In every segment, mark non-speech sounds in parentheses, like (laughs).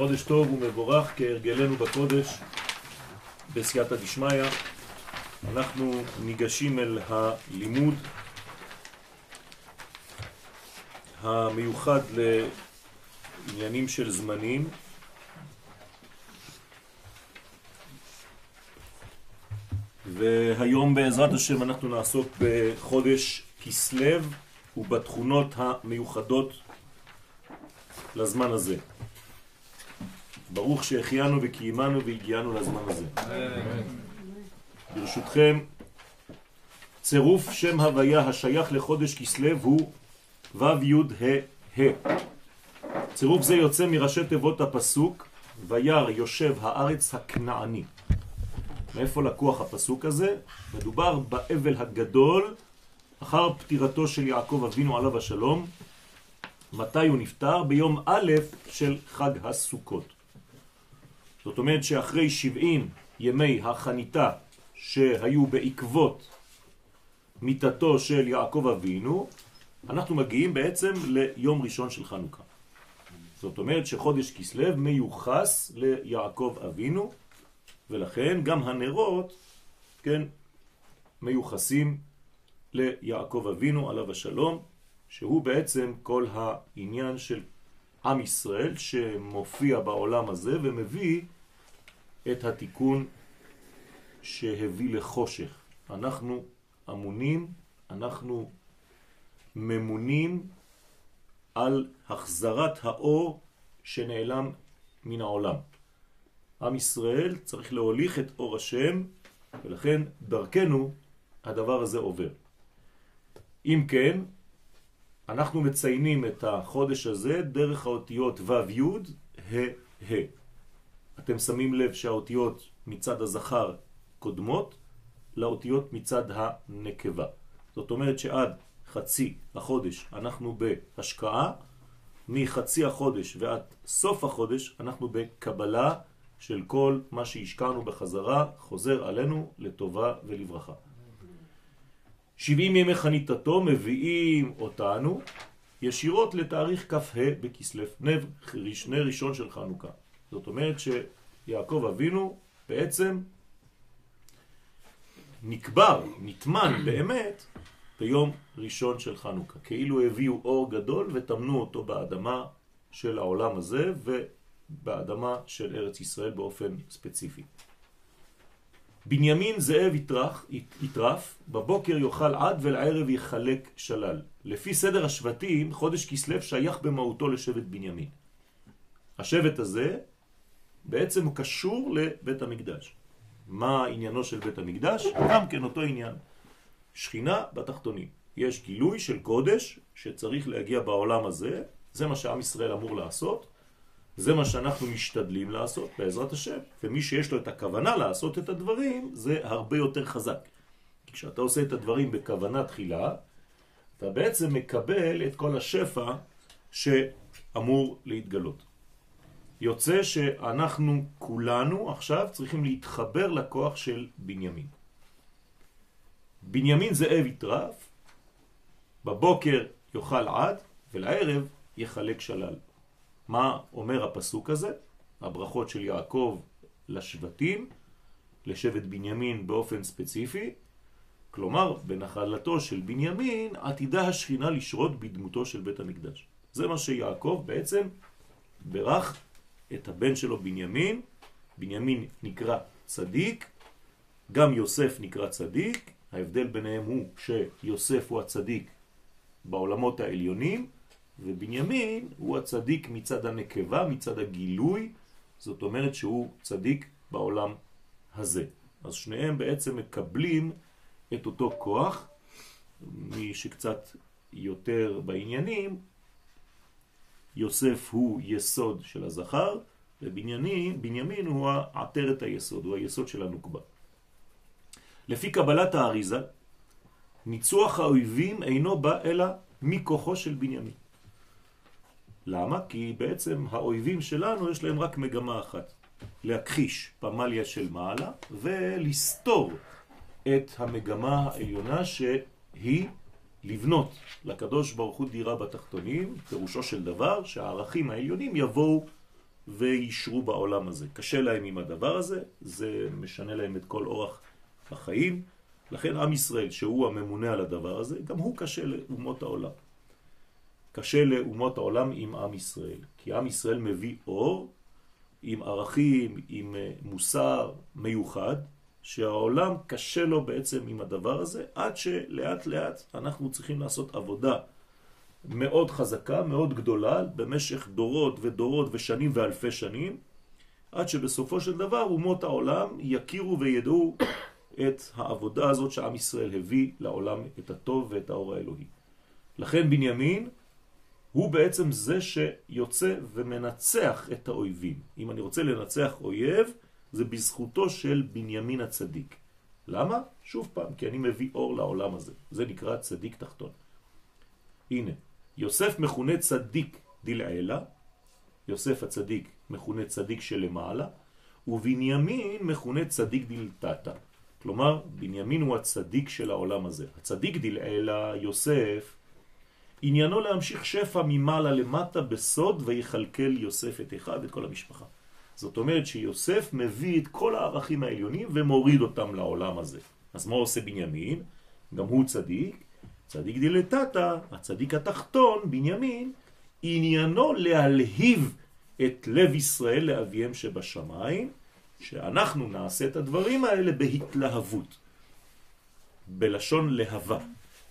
חודש טוב ומבורך כהרגלנו בקודש בסייעתא דשמיא. אנחנו ניגשים אל הלימוד המיוחד לעניינים של זמנים. והיום בעזרת השם אנחנו נעסוק בחודש כסלו ובתכונות המיוחדות לזמן הזה. ברוך שהחיינו וקיימנו והגיענו לזמן הזה. ברשותכם, צירוף שם הוויה השייך לחודש כסלו הוא ו' י' ה' ה'. צירוף זה יוצא מראשי תיבות הפסוק וירא יושב הארץ הכנעני. מאיפה לקוח הפסוק הזה? מדובר באבל הגדול אחר פטירתו של יעקב אבינו עליו השלום. מתי הוא נפטר? ביום א' של חג הסוכות. זאת אומרת שאחרי 70 ימי החניתה שהיו בעקבות מיתתו של יעקב אבינו, אנחנו מגיעים בעצם ליום ראשון של חנוכה. זאת אומרת שחודש כסלו מיוחס ליעקב אבינו, ולכן גם הנרות, כן, מיוחסים ליעקב אבינו עליו השלום, שהוא בעצם כל העניין של עם ישראל שמופיע בעולם הזה ומביא את התיקון שהביא לחושך. אנחנו אמונים, אנחנו ממונים על החזרת האור שנעלם מן העולם. עם ישראל צריך להוליך את אור השם, ולכן דרכנו הדבר הזה עובר. אם כן, אנחנו מציינים את החודש הזה דרך האותיות ו' י' ה' ה'. אתם שמים לב שהאותיות מצד הזכר קודמות לאותיות מצד הנקבה. זאת אומרת שעד חצי החודש אנחנו בהשקעה, מחצי החודש ועד סוף החודש אנחנו בקבלה של כל מה שהשקענו בחזרה חוזר עלינו לטובה ולברכה. 70 ימי חניתתו מביאים אותנו ישירות לתאריך כ"ה בכסלו, נר ראשון של חנוכה. זאת אומרת שיעקב אבינו בעצם נקבר, נטמן באמת ביום ראשון של חנוכה, כאילו הביאו אור גדול ותמנו אותו באדמה של העולם הזה ובאדמה של ארץ ישראל באופן ספציפי. בנימין זאב יטרח, יטרף, בבוקר יאכל עד ולערב יחלק שלל. לפי סדר השבטים, חודש כסלו שייך במהותו לשבט בנימין. השבט הזה בעצם הוא קשור לבית המקדש. מה עניינו של בית המקדש? גם כן אותו עניין. שכינה בתחתונים. יש גילוי של קודש שצריך להגיע בעולם הזה, זה מה שעם ישראל אמור לעשות, זה מה שאנחנו משתדלים לעשות בעזרת השם, ומי שיש לו את הכוונה לעשות את הדברים זה הרבה יותר חזק. כי כשאתה עושה את הדברים בכוונה תחילה, אתה בעצם מקבל את כל השפע שאמור להתגלות. יוצא שאנחנו כולנו עכשיו צריכים להתחבר לכוח של בנימין. בנימין זאב יטרף, בבוקר יאכל עד ולערב יחלק שלל. מה אומר הפסוק הזה? הברכות של יעקב לשבטים, לשבט בנימין באופן ספציפי, כלומר בנחלתו של בנימין עתידה השכינה לשרות בדמותו של בית המקדש. זה מה שיעקב בעצם ברך את הבן שלו בנימין, בנימין נקרא צדיק, גם יוסף נקרא צדיק, ההבדל ביניהם הוא שיוסף הוא הצדיק בעולמות העליונים, ובנימין הוא הצדיק מצד הנקבה, מצד הגילוי, זאת אומרת שהוא צדיק בעולם הזה. אז שניהם בעצם מקבלים את אותו כוח, מי שקצת יותר בעניינים, יוסף הוא יסוד של הזכר, ובנימין הוא העטרת היסוד, הוא היסוד של הנוקבה. לפי קבלת האריזה, ניצוח האויבים אינו בא אלא מכוחו של בנימין. למה? כי בעצם האויבים שלנו יש להם רק מגמה אחת, להכחיש פמליה של מעלה ולסתור את המגמה העליונה שהיא לבנות לקדוש ברוך הוא דירה בתחתונים, פירושו של דבר שהערכים העליונים יבואו וישרו בעולם הזה. קשה להם עם הדבר הזה, זה משנה להם את כל אורח החיים. לכן עם ישראל, שהוא הממונה על הדבר הזה, גם הוא קשה לאומות העולם. קשה לאומות העולם עם עם ישראל, כי עם ישראל מביא אור עם ערכים, עם אה, מוסר מיוחד, שהעולם קשה לו בעצם עם הדבר הזה, עד שלאט לאט אנחנו צריכים לעשות עבודה מאוד חזקה, מאוד גדולה, במשך דורות ודורות ושנים ואלפי שנים, עד שבסופו של דבר אומות העולם יכירו וידעו את העבודה הזאת שעם ישראל הביא לעולם את הטוב ואת האור האלוהי. לכן בנימין הוא בעצם זה שיוצא ומנצח את האויבים. אם אני רוצה לנצח אויב, זה בזכותו של בנימין הצדיק. למה? שוב פעם, כי אני מביא אור לעולם הזה. זה נקרא צדיק תחתון. הנה, יוסף מכונה צדיק דלעילה, יוסף הצדיק מכונה צדיק שלמעלה, ובנימין מכונה צדיק דלתתה. כלומר, בנימין הוא הצדיק של העולם הזה. הצדיק דלעילה, יוסף, עניינו להמשיך שפע ממעלה למטה בסוד ויחלקל יוסף את אחד ואת כל המשפחה. זאת אומרת שיוסף מביא את כל הערכים העליונים ומוריד אותם לעולם הזה. אז מה עושה בנימין? גם הוא צדיק. צדיק דילתתא, הצדיק התחתון, בנימין, עניינו להלהיב את לב ישראל לאביהם שבשמיים, שאנחנו נעשה את הדברים האלה בהתלהבות, בלשון להבה.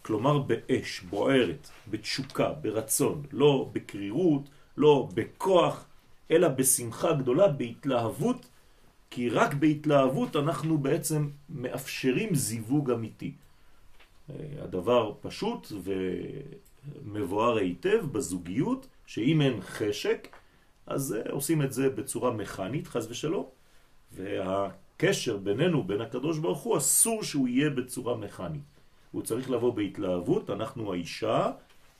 כלומר באש, בוערת, בתשוקה, ברצון, לא בקרירות, לא בכוח, אלא בשמחה גדולה, בהתלהבות, כי רק בהתלהבות אנחנו בעצם מאפשרים זיווג אמיתי. אה, הדבר פשוט ומבואר היטב בזוגיות, שאם אין חשק, אז אה, עושים את זה בצורה מכנית, חז ושלום, והקשר בינינו, בין הקדוש ברוך הוא, אסור שהוא יהיה בצורה מכנית. הוא צריך לבוא בהתלהבות, אנחנו האישה,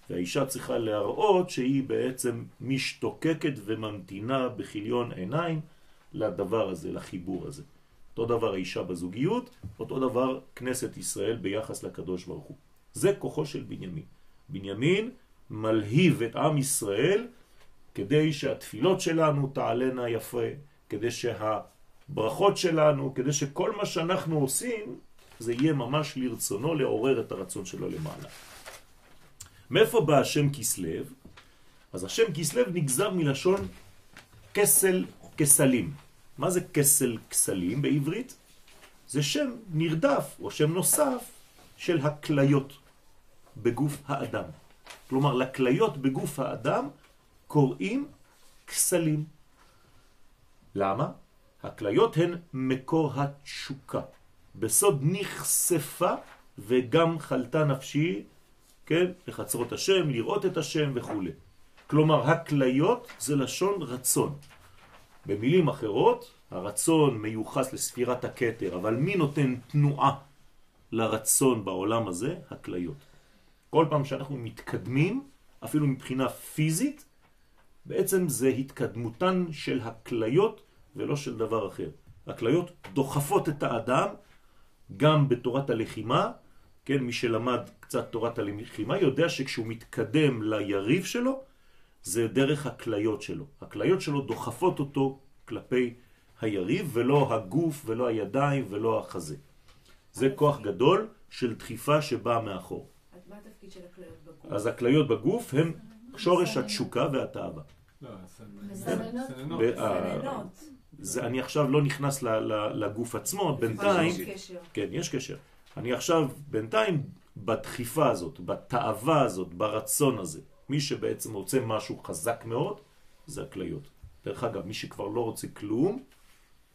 והאישה צריכה להראות שהיא בעצם משתוקקת וממתינה בחיליון עיניים לדבר הזה, לחיבור הזה. אותו דבר האישה בזוגיות, אותו דבר כנסת ישראל ביחס לקדוש ברוך הוא. זה כוחו של בנימין. בנימין מלהיב את עם ישראל כדי שהתפילות שלנו תעלנה יפה, כדי שהברכות שלנו, כדי שכל מה שאנחנו עושים זה יהיה ממש לרצונו לעורר את הרצון שלו למעלה. מאיפה בא השם כסלב? אז השם כסלב נגזר מלשון כסל כסלים. מה זה כסל כסלים בעברית? זה שם נרדף או שם נוסף של הכליות בגוף האדם. כלומר, לכליות בגוף האדם קוראים כסלים. למה? הכליות הן מקור התשוקה. בסוד נחשפה וגם חלתה נפשי, כן, לחצרות השם, לראות את השם וכו'. כלומר, הכליות זה לשון רצון. במילים אחרות, הרצון מיוחס לספירת הקטר, אבל מי נותן תנועה לרצון בעולם הזה? הכליות. כל פעם שאנחנו מתקדמים, אפילו מבחינה פיזית, בעצם זה התקדמותן של הכליות ולא של דבר אחר. הכליות דוחפות את האדם גם בתורת הלחימה, כן, מי שלמד קצת תורת הלחימה יודע שכשהוא מתקדם ליריב שלו, זה דרך הכליות שלו. הכליות שלו דוחפות אותו כלפי היריב, ולא הגוף, ולא הידיים, ולא החזה. זה כוח גדול של דחיפה שבאה מאחור. מה התפקיד של הכליות בגוף? אז הכליות בגוף הם שורש התשוקה והתאווה. לא, מסננות. זה, אני עכשיו לא נכנס לגוף עצמו, בינתיים, כן, יש קשר. אני עכשיו בינתיים בדחיפה הזאת, בתאווה הזאת, ברצון הזה. מי שבעצם רוצה משהו חזק מאוד, זה הכליות. דרך אגב, מי שכבר לא רוצה כלום,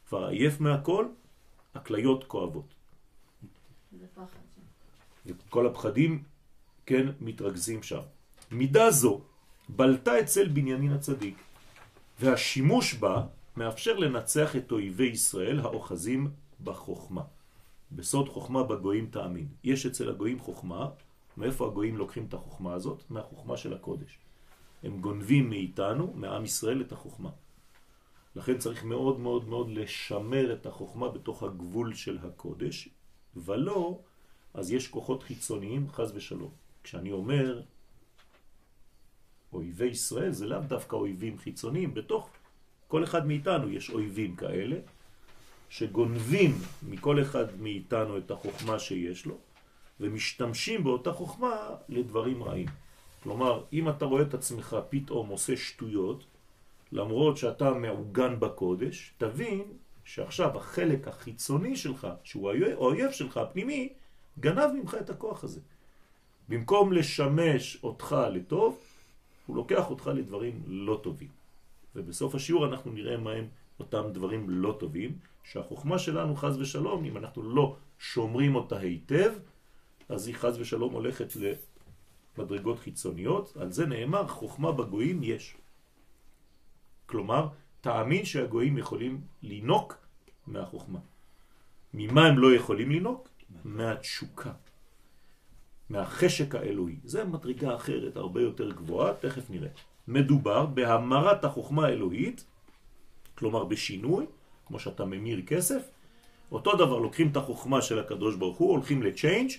כבר עייף מהכל, הכליות כואבות. זה פחד. וכל הפחדים, כן, מתרכזים שם. מידה זו בלטה אצל בנימין הצדיק, והשימוש בה מאפשר לנצח את אויבי ישראל האוחזים בחוכמה. בסוד חוכמה בגויים תאמין. יש אצל הגויים חוכמה, מאיפה הגויים לוקחים את החוכמה הזאת? מהחוכמה של הקודש. הם גונבים מאיתנו, מעם ישראל, את החוכמה. לכן צריך מאוד מאוד מאוד לשמר את החוכמה בתוך הגבול של הקודש, ולא, אז יש כוחות חיצוניים, חז ושלום. כשאני אומר אויבי ישראל, זה לאו דווקא אויבים חיצוניים, בתוך כל אחד מאיתנו יש אויבים כאלה, שגונבים מכל אחד מאיתנו את החוכמה שיש לו, ומשתמשים באותה חוכמה לדברים רעים. כלומר, אם אתה רואה את עצמך פתאום עושה שטויות, למרות שאתה מעוגן בקודש, תבין שעכשיו החלק החיצוני שלך, שהוא האויב שלך, הפנימי, גנב ממך את הכוח הזה. במקום לשמש אותך לטוב, הוא לוקח אותך לדברים לא טובים. ובסוף השיעור אנחנו נראה מהם אותם דברים לא טובים, שהחוכמה שלנו חז ושלום, אם אנחנו לא שומרים אותה היטב, אז היא חז ושלום הולכת למדרגות חיצוניות, על זה נאמר חוכמה בגויים יש. כלומר, תאמין שהגויים יכולים לינוק מהחוכמה. ממה הם לא יכולים לינוק? מהתשוקה. מהחשק האלוהי. זה מדרגה אחרת, הרבה יותר גבוהה, תכף נראה. מדובר בהמרת החוכמה האלוהית, כלומר בשינוי, כמו שאתה ממיר כסף, אותו דבר לוקחים את החוכמה של הקדוש ברוך הוא, הולכים לצ'יינג'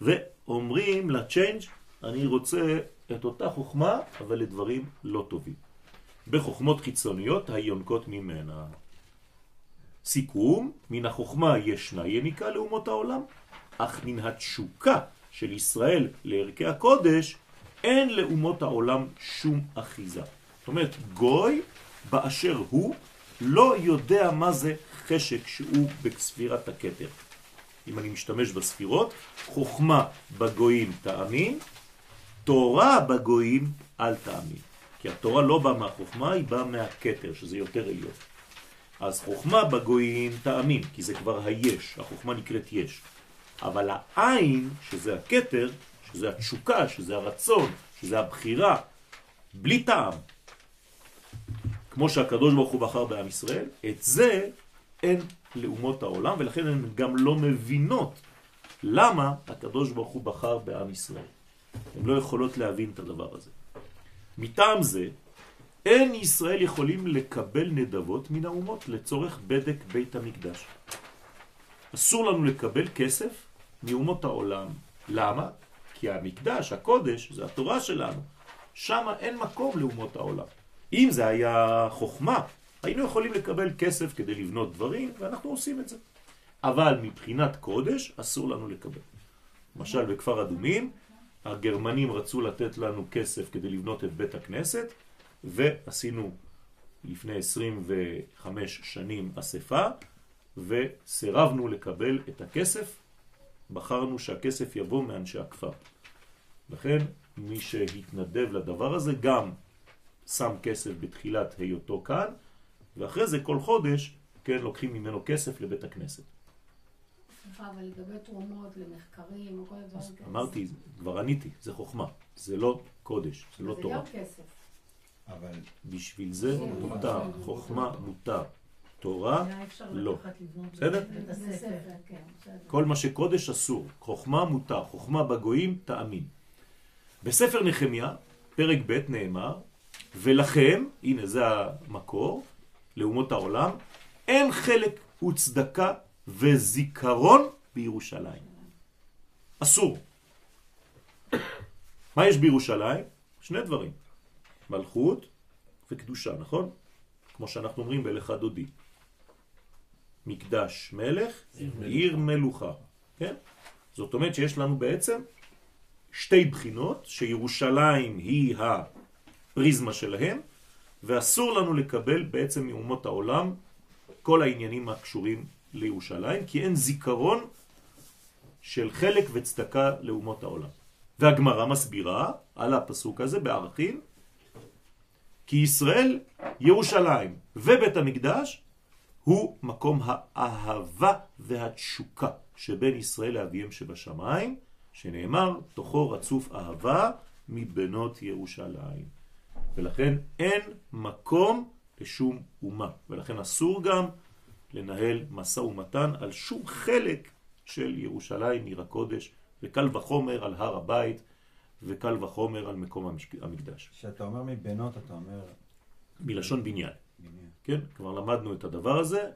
ואומרים לצ'יינג' אני רוצה את אותה חוכמה, אבל לדברים לא טובים. בחוכמות חיצוניות היונקות ממנה. סיכום, מן החוכמה ישנה יניקה לאומות העולם, אך מן התשוקה של ישראל לערכי הקודש אין לאומות העולם שום אחיזה. זאת אומרת, גוי באשר הוא לא יודע מה זה חשק שהוא בספירת הכתר. אם אני משתמש בספירות, חוכמה בגויים תאמין, תורה בגויים אל תאמין. כי התורה לא באה מהחוכמה, היא באה מהכתר, שזה יותר עליון. אז חוכמה בגויים תאמין, כי זה כבר היש, החוכמה נקראת יש. אבל העין, שזה הכתר, שזה התשוקה, שזה הרצון, שזה הבחירה, בלי טעם, כמו שהקדוש ברוך הוא בחר בעם ישראל, את זה אין לאומות העולם, ולכן הן גם לא מבינות למה הקדוש ברוך הוא בחר בעם ישראל. הן לא יכולות להבין את הדבר הזה. מטעם זה, אין ישראל יכולים לקבל נדבות מן האומות לצורך בדק בית המקדש. אסור לנו לקבל כסף מאומות העולם. למה? כי המקדש, הקודש, זה התורה שלנו. שם אין מקום לאומות העולם. אם זה היה חוכמה, היינו יכולים לקבל כסף כדי לבנות דברים, ואנחנו עושים את זה. אבל מבחינת קודש, אסור לנו לקבל. למשל, בכפר אדומים, הגרמנים רצו לתת לנו כסף כדי לבנות את בית הכנסת, ועשינו לפני 25 שנים אספה, וסירבנו לקבל את הכסף, בחרנו שהכסף יבוא מאנשי הכפר. לכן, מי שהתנדב לדבר הזה גם שם כסף בתחילת היותו כאן, ואחרי זה כל חודש, כן, לוקחים ממנו כסף לבית הכנסת. סליחה, אבל לגבי תרומות למחקרים או כל הדברים כאלה. אמרתי, כבר עניתי, זה חוכמה, זה לא קודש, זה לא זה תורה. גם כסף. אבל בשביל זה כן. מותר, חוכמה מותר, תורה לא. זה. ספר, כן, בסדר. כל מה שקודש אסור, חוכמה מותר, חוכמה בגויים תאמין. בספר נחמיה, פרק ב' נאמר, ולכם, הנה זה המקור, לאומות העולם, אין חלק וצדקה וזיכרון בירושלים. אסור. מה יש בירושלים? שני דברים, מלכות וקדושה, נכון? כמו שאנחנו אומרים בלך דודי. מקדש מלך, עיר מלוכה, כן? זאת אומרת שיש לנו בעצם שתי בחינות, שירושלים היא הפריזמה שלהם, ואסור לנו לקבל בעצם מאומות העולם כל העניינים הקשורים לירושלים, כי אין זיכרון של חלק וצדקה לאומות העולם. והגמרא מסבירה על הפסוק הזה בערכים, כי ישראל, ירושלים ובית המקדש הוא מקום האהבה והתשוקה שבין ישראל לאביהם שבשמיים, שנאמר, תוכו רצוף אהבה מבנות ירושלים. ולכן אין מקום לשום אומה, ולכן אסור גם לנהל מסע ומתן על שום חלק של ירושלים, עיר הקודש, וקל וחומר על הר הבית, וקל וחומר על מקום המקדש. כשאתה אומר מבנות, אתה אומר... מלשון בניין. בניין. כן? כבר למדנו את הדבר הזה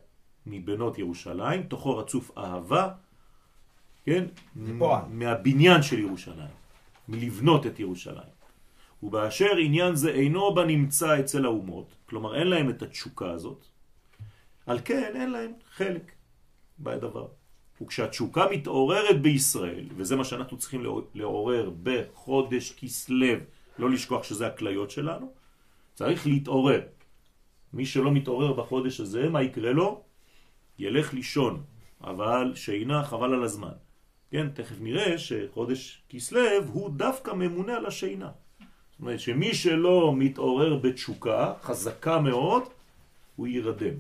מבנות ירושלים, תוכו רצוף אהבה, כן? מהבניין של ירושלים, מלבנות את ירושלים. ובאשר עניין זה אינו בנמצא אצל האומות, כלומר אין להם את התשוקה הזאת, על כן אין להם חלק בדבר. וכשהתשוקה מתעוררת בישראל, וזה מה שאנחנו צריכים לעורר בחודש כסלב, לא לשכוח שזה הכליות שלנו, צריך להתעורר. מי שלא מתעורר בחודש הזה, מה יקרה לו? ילך לישון, אבל שינה חבל על הזמן. כן, תכף נראה שחודש כסלב הוא דווקא ממונה על השינה. זאת אומרת שמי שלא מתעורר בתשוקה חזקה מאוד, הוא יירדם.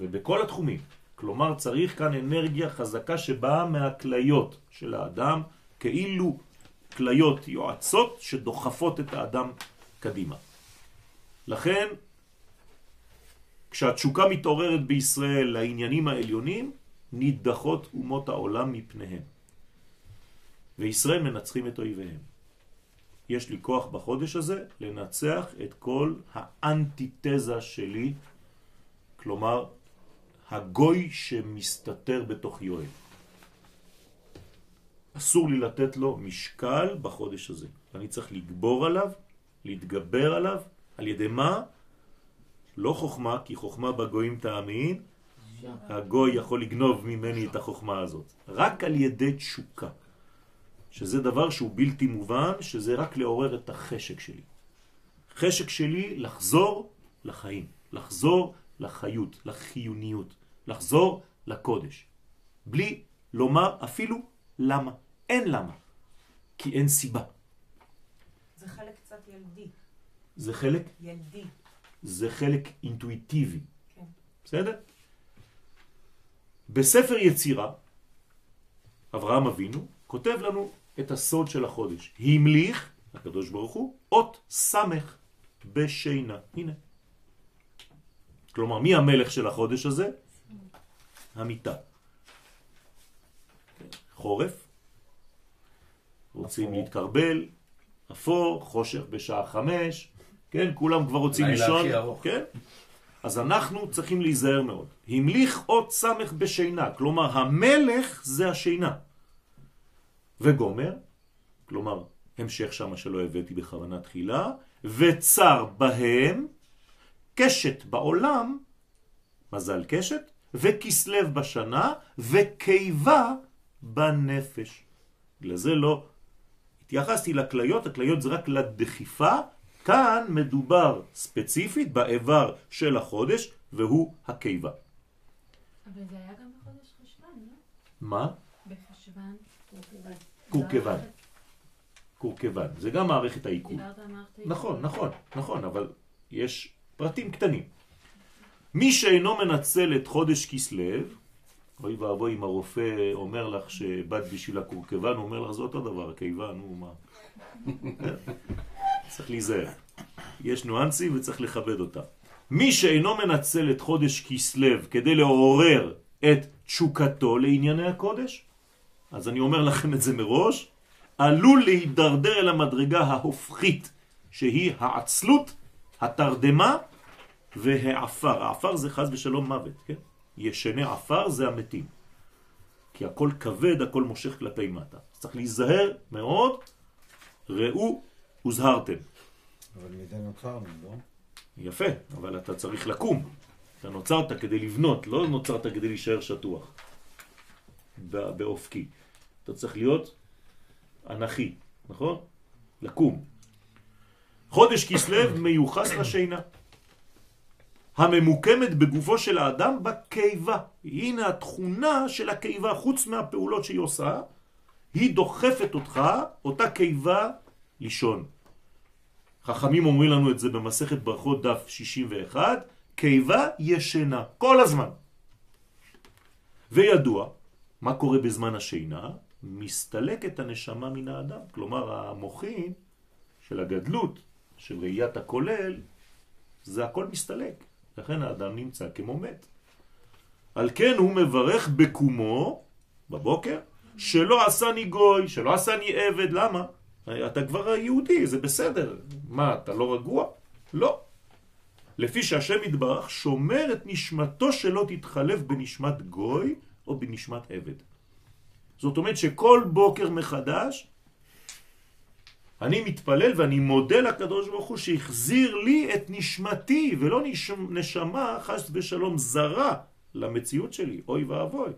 ובכל התחומים. כלומר צריך כאן אנרגיה חזקה שבאה מהכליות של האדם, כאילו כליות יועצות שדוחפות את האדם קדימה. לכן, כשהתשוקה מתעוררת בישראל לעניינים העליונים, נידחות אומות העולם מפניהם. וישראל מנצחים את אויביהם. יש לי כוח בחודש הזה לנצח את כל האנטיתזה שלי, כלומר הגוי שמסתתר בתוך יואל. אסור לי לתת לו משקל בחודש הזה. אני צריך לגבור עליו, להתגבר עליו, על ידי מה? לא חוכמה, כי חוכמה בגויים תאמין, הגוי יכול לגנוב ממני את החוכמה הזאת. רק על ידי תשוקה, שזה דבר שהוא בלתי מובן, שזה רק לעורר את החשק שלי. חשק שלי לחזור לחיים, לחזור לחיות, לחיוניות. לחזור לקודש. בלי לומר אפילו למה. אין למה. כי אין סיבה. זה חלק קצת ילדי. זה חלק? ילדי. זה חלק אינטואיטיבי. כן. בסדר? בספר יצירה, אברהם אבינו כותב לנו את הסוד של החודש. המליך, הקדוש ברוך הוא, אות סמך בשינה. הנה. כלומר, מי המלך של החודש הזה? המיטה. חורף, רוצים אפור. להתקרבל, אפור, חושך בשעה חמש, כן, כולם כבר רוצים לישון, כן? אז אנחנו צריכים להיזהר מאוד. המליך עוד סמך בשינה, כלומר המלך זה השינה. וגומר, כלומר המשך שמה שלא הבאתי בכוונה תחילה, וצר בהם, קשת בעולם, מזל קשת, וכסלב בשנה, וקיבה בנפש. לזה לא התייחסתי לכליות, הכליות זה רק לדחיפה, כאן מדובר ספציפית באיבר של החודש, והוא הקיבה. אבל זה היה גם בחודש חשבן, לא? מה? בחשבן, קורקבן. קורקבן. זה גם מערכת העיכול. נכון, נכון, נכון, אבל יש פרטים קטנים. מי שאינו מנצל את חודש כסלב, אוי ואבוי אם הרופא אומר לך שבאת בשביל הקורקבן, הוא אומר לך זה אותו דבר, הקיבה, נו מה. (laughs) צריך להיזהר. יש ניואנסים וצריך לכבד אותה. מי שאינו מנצל את חודש כסלב כדי לעורר את תשוקתו לענייני הקודש, אז אני אומר לכם את זה מראש, עלול להידרדר אל המדרגה ההופכית, שהיא העצלות, התרדמה והעפר. העפר זה חז ושלום מוות, כן? ישני עפר זה המתים. כי הכל כבד, הכל מושך כלפי מטה. צריך להיזהר מאוד, ראו הוזהרתם. אבל מזה נוצרנו, לא? יפה, אבל אתה צריך לקום. אתה נוצרת כדי לבנות, לא נוצרת כדי להישאר שטוח. באופקי. אתה צריך להיות אנכי, נכון? לקום. חודש כסלב מיוחס לשינה. הממוקמת בגופו של האדם בקיבה. הנה התכונה של הקיבה, חוץ מהפעולות שהיא עושה, היא דוחפת אותך, אותה קיבה, לישון. חכמים אומרים לנו את זה במסכת ברכות דף 61, קיבה ישנה, כל הזמן. וידוע, מה קורה בזמן השינה? מסתלקת הנשמה מן האדם. כלומר, המוחין של הגדלות, של ראיית הכולל, זה הכל מסתלק. לכן האדם נמצא כמו מת. על כן הוא מברך בקומו, בבוקר, שלא עשני גוי, שלא עשני עבד, למה? אתה כבר יהודי, זה בסדר. מה, אתה לא רגוע? לא. לפי שהשם יתברך שומר את נשמתו שלא תתחלף בנשמת גוי או בנשמת עבד. זאת אומרת שכל בוקר מחדש אני מתפלל ואני מודה לקדוש ברוך הוא שהחזיר לי את נשמתי ולא נשמ, נשמה חס ושלום זרה למציאות שלי, אוי ואבוי.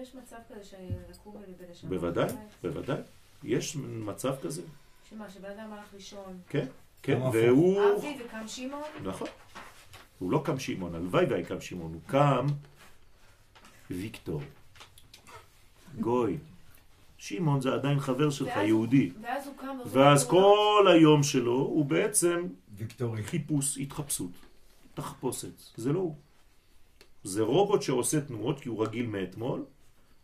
יש מצב כזה שלקום ולשם. בוודאי, בוודאי. יש מצב כזה. שמה, שבן אדם הלך לישון. כן, כן. והוא... אבי וקם שמעון? נכון. הוא לא קם שמעון, הלוואי והיה קם שמעון, הוא קם ויקטור, גוי. שמעון זה עדיין חבר שלך, ואז- יהודי. ואז הוא קם ואז כל היום שלו הוא בעצם ויקטורי. חיפוש, התחפשות, תחפושת. זה לא הוא. זה רובוט שעושה תנועות כי הוא רגיל מאתמול,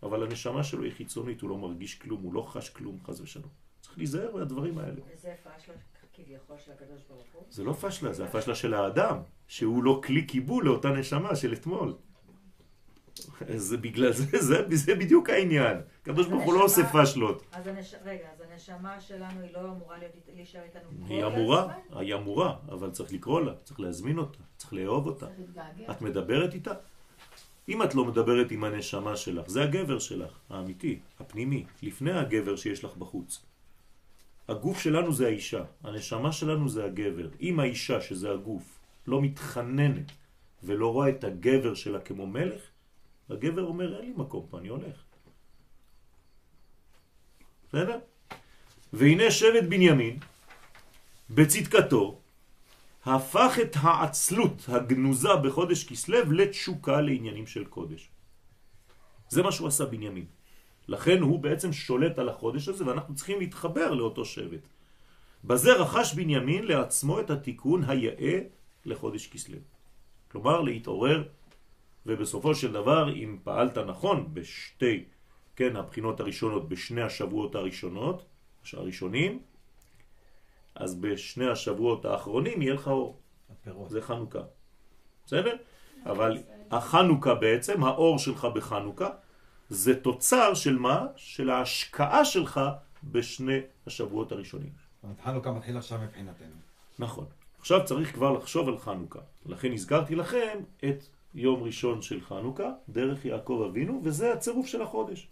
אבל הנשמה שלו היא חיצונית, הוא לא מרגיש כלום, הוא לא חש כלום, חס ושלום. צריך להיזהר מהדברים האלה. וזה פשלה כביכול של הקדוש ברוך הוא. זה לא פשלה, זה הפשלה של האדם, שהוא לא כלי קיבול לאותה נשמה של אתמול. זה בגלל זה, זה, זה בדיוק העניין. הקדוש ברוך הוא לא עושה פשלות. אז הנש... רגע, אז הנשמה שלנו היא לא אמורה להישאר איתנו כל היא אמורה, היא אמורה, אבל צריך לקרוא לה, צריך להזמין אותה, צריך לאהוב אותה. צריך. את מדברת איתה? אם את לא מדברת עם הנשמה שלך, זה הגבר שלך, האמיתי, הפנימי, לפני הגבר שיש לך בחוץ. הגוף שלנו זה האישה, הנשמה שלנו זה הגבר. אם האישה, שזה הגוף, לא מתחננת ולא רואה את הגבר שלה כמו מלך, הגבר אומר, אין לי מקום פה, אני הולך. בסדר? והנה שבט בנימין, בצדקתו, הפך את העצלות הגנוזה בחודש כסלו לתשוקה לעניינים של קודש. זה מה שהוא עשה בנימין. לכן הוא בעצם שולט על החודש הזה ואנחנו צריכים להתחבר לאותו שבט. בזה רכש בנימין לעצמו את התיקון היאה לחודש כסלו. כלומר להתעורר ובסופו של דבר אם פעלת נכון בשתי, כן, הבחינות הראשונות בשני השבועות הראשונות, הראשונים, אז בשני השבועות האחרונים יהיה לך אור. הפירות. זה חנוכה. בסדר? אבל החנוכה בעצם, האור שלך בחנוכה, זה תוצר של מה? של ההשקעה שלך בשני השבועות הראשונים. חנוכה מתחיל עכשיו מבחינתנו. נכון. עכשיו צריך כבר לחשוב על חנוכה. לכן הזכרתי לכם את יום ראשון של חנוכה, דרך יעקב אבינו, וזה הצירוף של החודש.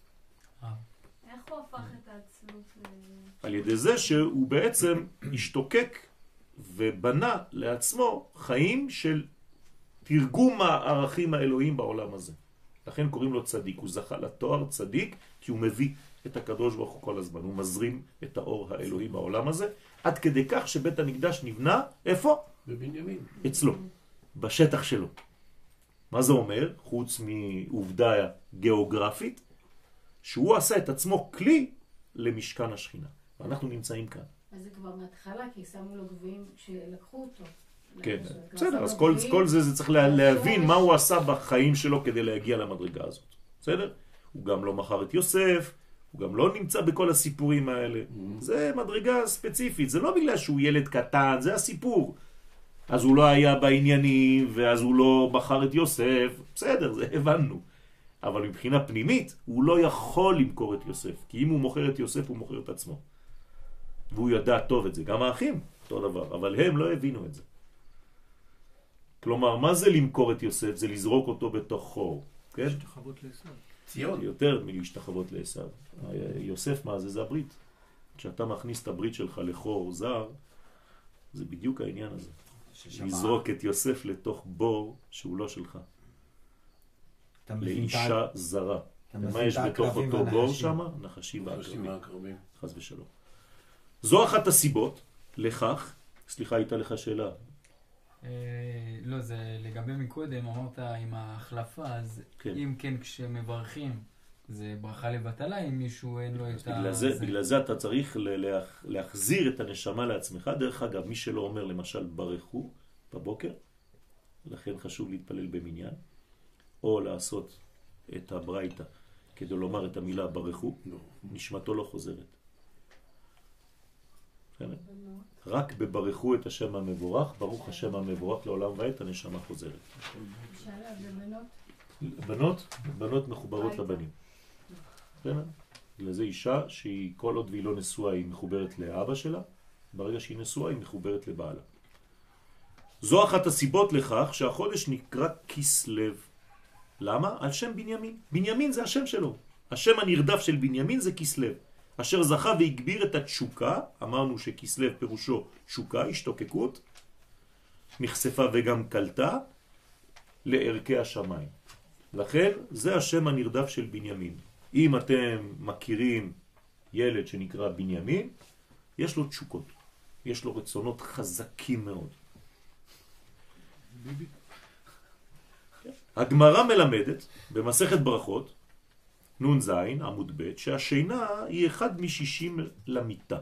איך הוא הפך את העצלות ל... על ידי זה שהוא בעצם השתוקק ובנה לעצמו חיים של תרגום הערכים האלוהים בעולם הזה. לכן קוראים לו צדיק, הוא זכה לתואר צדיק כי הוא מביא את הקדוש ברוך הוא כל הזמן, הוא מזרים את האור האלוהי בעולם הזה, עד כדי כך שבית המקדש נבנה, איפה? בבנימין. אצלו, בשטח שלו. מה זה אומר? חוץ מעובדה גיאוגרפית, שהוא עשה את עצמו כלי למשכן השכינה. ואנחנו נמצאים כאן. אז זה כבר מההתחלה, כי שמו לו גביעים כשלקחו אותו. כן, בסדר, אז כל, גביעים. כל זה, זה צריך לה, להבין. מה הוא עשה בחיים שלו כדי להגיע למדרגה הזאת. בסדר? הוא גם לא מכר את יוסף, הוא גם לא נמצא בכל הסיפורים האלה. זה מדרגה ספציפית, זה לא בגלל שהוא ילד קטן, זה הסיפור. אז הוא לא היה בעניינים, ואז הוא לא בחר את יוסף, בסדר, זה הבנו. אבל מבחינה פנימית, הוא לא יכול למכור את יוסף, כי אם הוא מוכר את יוסף, הוא מוכר את עצמו. והוא ידע טוב את זה, גם האחים, אותו דבר, אבל הם לא הבינו את זה. כלומר, מה זה למכור את יוסף? זה לזרוק אותו בתוך חור, כן? השתחוות לעשו. ציון. יותר מלהשתחוות לעשו. יוסף, מה זה? זה הברית. כשאתה מכניס את הברית שלך לחור זר, זה בדיוק העניין הזה. לזרוק את יוסף לתוך בור שהוא לא שלך. לאישה זרה. מבין יש בתוך אותו בור. שם? נחשים. מהקרבים. חס ושלום. זו אחת הסיבות לכך, סליחה, הייתה לך שאלה. אה, לא, זה לגבי מקודם, אמרת עם ההחלפה, אז כן. אם כן כשמברכים זה ברכה לבטלה, אם מישהו אין לו את ה... בגלל זה, בגלל זה אתה צריך ל- להח- להחזיר את הנשמה לעצמך. דרך אגב, מי שלא אומר למשל ברכו בבוקר, לכן חשוב להתפלל במניין, או לעשות את הברייתא כדי לומר את המילה ברכו, לא. נשמתו לא חוזרת. רק בברכו את השם המבורך, ברוך השם המבורך לעולם ועד, הנשמה חוזרת. בנות, בנות מחוברות. לבנים. בסדר? בגלל זה אישה שהיא, כל עוד והיא לא נשואה, היא מחוברת לאבא שלה, ברגע שהיא נשואה היא מחוברת לבעלה. זו אחת הסיבות לכך שהחודש נקרא כסלו. למה? על שם בנימין. בנימין זה השם שלו. השם הנרדף של בנימין זה כסלו. אשר זכה והגביר את התשוקה, אמרנו שכסלו פירושו תשוקה, השתוקקות, נחשפה וגם קלטה, לערכי השמיים. לכן זה השם הנרדף של בנימין. אם אתם מכירים ילד שנקרא בנימין, יש לו תשוקות, יש לו רצונות חזקים מאוד. הגמרא מלמדת במסכת ברכות, נ"ז עמוד ב', שהשינה היא אחד משישים למיטה.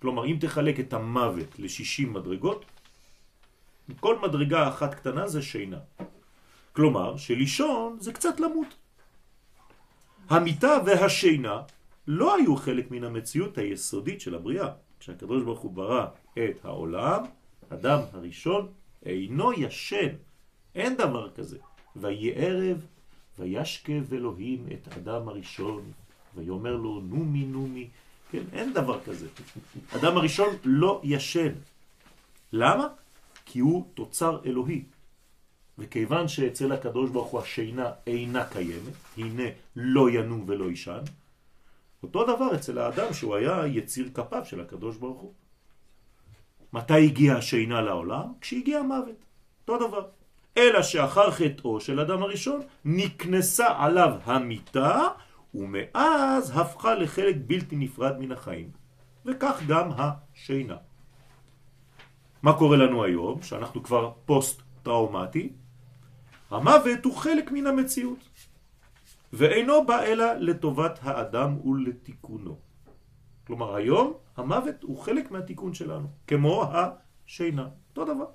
כלומר, אם תחלק את המוות לשישים מדרגות, כל מדרגה אחת קטנה זה שינה. כלומר, שלישון זה קצת למות. המיטה והשינה לא היו חלק מן המציאות היסודית של הבריאה. כשהקדוש ברוך הוא ברא את העולם, אדם הראשון אינו ישן. אין דבר כזה. ויהי ערב, וישכב אלוהים את אדם הראשון, ויאמר לו נומי נומי. כן, אין דבר כזה. אדם הראשון לא ישן. למה? כי הוא תוצר אלוהי. וכיוון שאצל הקדוש ברוך הוא השינה אינה קיימת, הנה לא ינום ולא ישן, אותו דבר אצל האדם שהוא היה יציר כפיו של הקדוש ברוך הוא. מתי הגיעה השינה לעולם? כשהגיע המוות. אותו דבר. אלא שאחר חטאו של אדם הראשון נקנסה עליו המיטה ומאז הפכה לחלק בלתי נפרד מן החיים. וכך גם השינה. מה קורה לנו היום? שאנחנו כבר פוסט-טראומטי. המוות הוא חלק מן המציאות. ואינו בא אלא לטובת האדם ולתיקונו. כלומר היום המוות הוא חלק מהתיקון שלנו, כמו השינה, אותו דבר.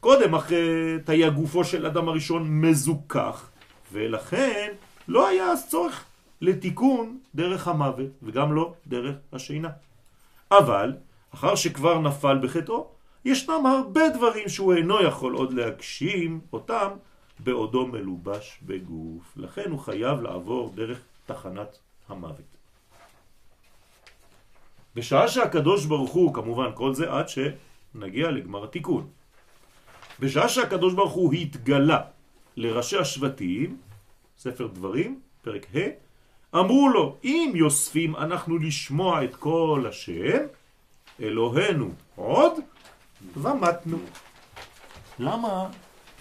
קודם החטא היה גופו של אדם הראשון מזוכח, ולכן לא היה אז צורך לתיקון דרך המוות, וגם לא דרך השינה. אבל, אחר שכבר נפל בחטאו, ישנם הרבה דברים שהוא אינו יכול עוד להגשים אותם בעודו מלובש בגוף. לכן הוא חייב לעבור דרך תחנת המוות. בשעה שהקדוש ברוך הוא, כמובן כל זה עד שנגיע לגמר התיקון. בשעה שהקדוש ברוך הוא התגלה לראשי השבטים, ספר דברים, פרק ה', אמרו לו, אם יוספים אנחנו לשמוע את כל השם, אלוהינו עוד, ומתנו. למה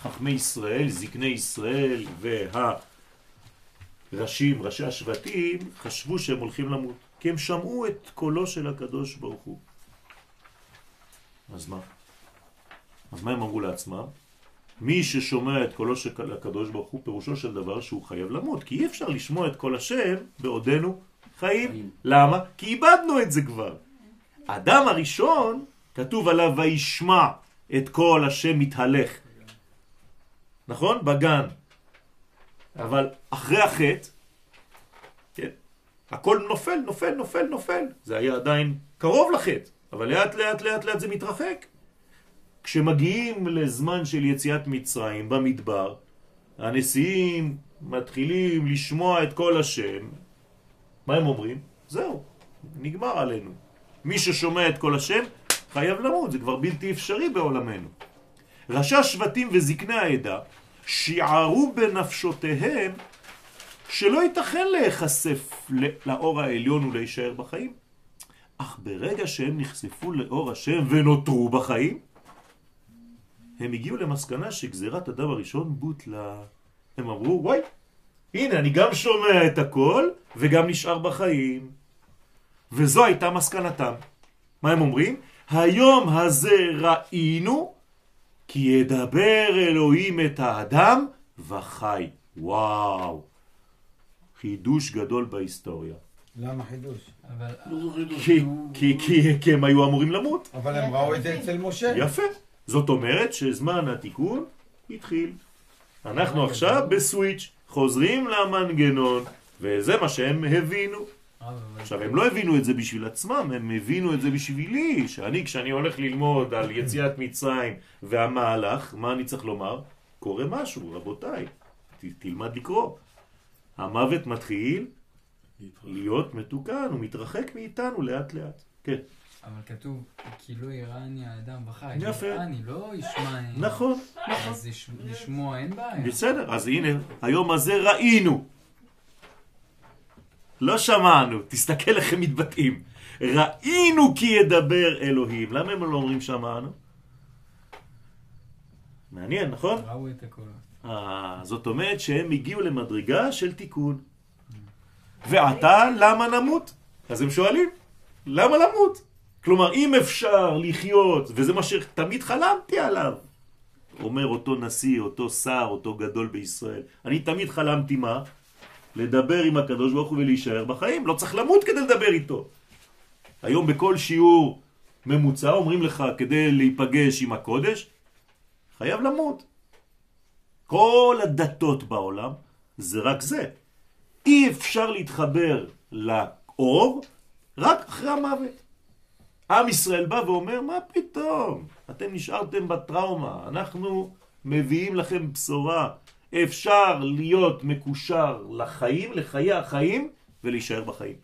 חכמי ישראל, זקני ישראל והראשים, ראשי השבטים, חשבו שהם הולכים למות? כי הם שמעו את קולו של הקדוש ברוך הוא. אז מה? אז מה הם אמרו לעצמם? מי ששומע את קולו של הקדוש ברוך הוא, פירושו של דבר שהוא חייב למות, כי אי אפשר לשמוע את קול השם בעודנו חיים. למה? כי איבדנו את זה כבר. האדם הראשון, כתוב עליו וישמע את קול השם מתהלך. נכון? בגן. אבל אחרי החטא, כן, הכל נופל, נופל, נופל, נופל. זה היה עדיין קרוב לחטא, אבל לאט לאט לאט לאט זה מתרחק. כשמגיעים לזמן של יציאת מצרים במדבר, הנשיאים מתחילים לשמוע את כל השם, מה הם אומרים? זהו, נגמר עלינו. מי ששומע את כל השם חייב למות, זה כבר בלתי אפשרי בעולמנו. ראשי השבטים וזקני העדה שיערו בנפשותיהם שלא ייתכן להיחשף לאור העליון ולהישאר בחיים. אך ברגע שהם נחשפו לאור השם ונותרו בחיים, הם הגיעו למסקנה שגזירת אדם הראשון בוטלה. הם אמרו, וואי, הנה, אני גם שומע את הכל וגם נשאר בחיים. וזו הייתה מסקנתם. מה הם אומרים? היום הזה ראינו כי ידבר אלוהים את האדם וחי. וואו. חידוש גדול בהיסטוריה. למה חידוש? אבל כי. כי, כי, כי הם היו אמורים למות. אבל הם ראו את זה אצל משה. יפה. זאת אומרת שזמן התיקון התחיל. אנחנו עכשיו בסוויץ', חוזרים למנגנון, וזה מה שהם הבינו. עכשיו, הם לא הבינו את זה בשביל עצמם, הם הבינו את זה בשבילי, שאני, כשאני הולך ללמוד על יציאת מצרים והמהלך, מה אני צריך לומר? קורה משהו, רבותיי, ת, תלמד לקרוא. המוות מתחיל להיות מתוקן, הוא מתרחק מאיתנו לאט לאט. כן, אבל כתוב, כאילו יראני האדם בחי. יפה. יראני, לא ישמע... נכון, אז יש- לשמוע אין בעיה. בסדר, אז הנה, היום הזה ראינו. לא שמענו, תסתכל איך הם מתבטאים. ראינו כי ידבר אלוהים. למה הם לא אומרים שמענו? מעניין, נכון? ראו את הקולות. אה, זאת אומרת שהם הגיעו למדרגה של תיקון. ועתה, למה נמות? אז הם שואלים, למה למות? כלומר, אם אפשר לחיות, וזה מה שתמיד חלמתי עליו, אומר אותו נשיא, אותו שר, אותו גדול בישראל, אני תמיד חלמתי מה? לדבר עם הקדוש ברוך הוא ולהישאר בחיים, לא צריך למות כדי לדבר איתו. היום בכל שיעור ממוצע אומרים לך כדי להיפגש עם הקודש, חייב למות. כל הדתות בעולם זה רק זה. אי אפשר להתחבר לאור רק אחרי המוות. עם ישראל בא ואומר, מה פתאום? אתם נשארתם בטראומה, אנחנו מביאים לכם בשורה. אפשר להיות מקושר לחיים, לחיי החיים, ולהישאר בחיים.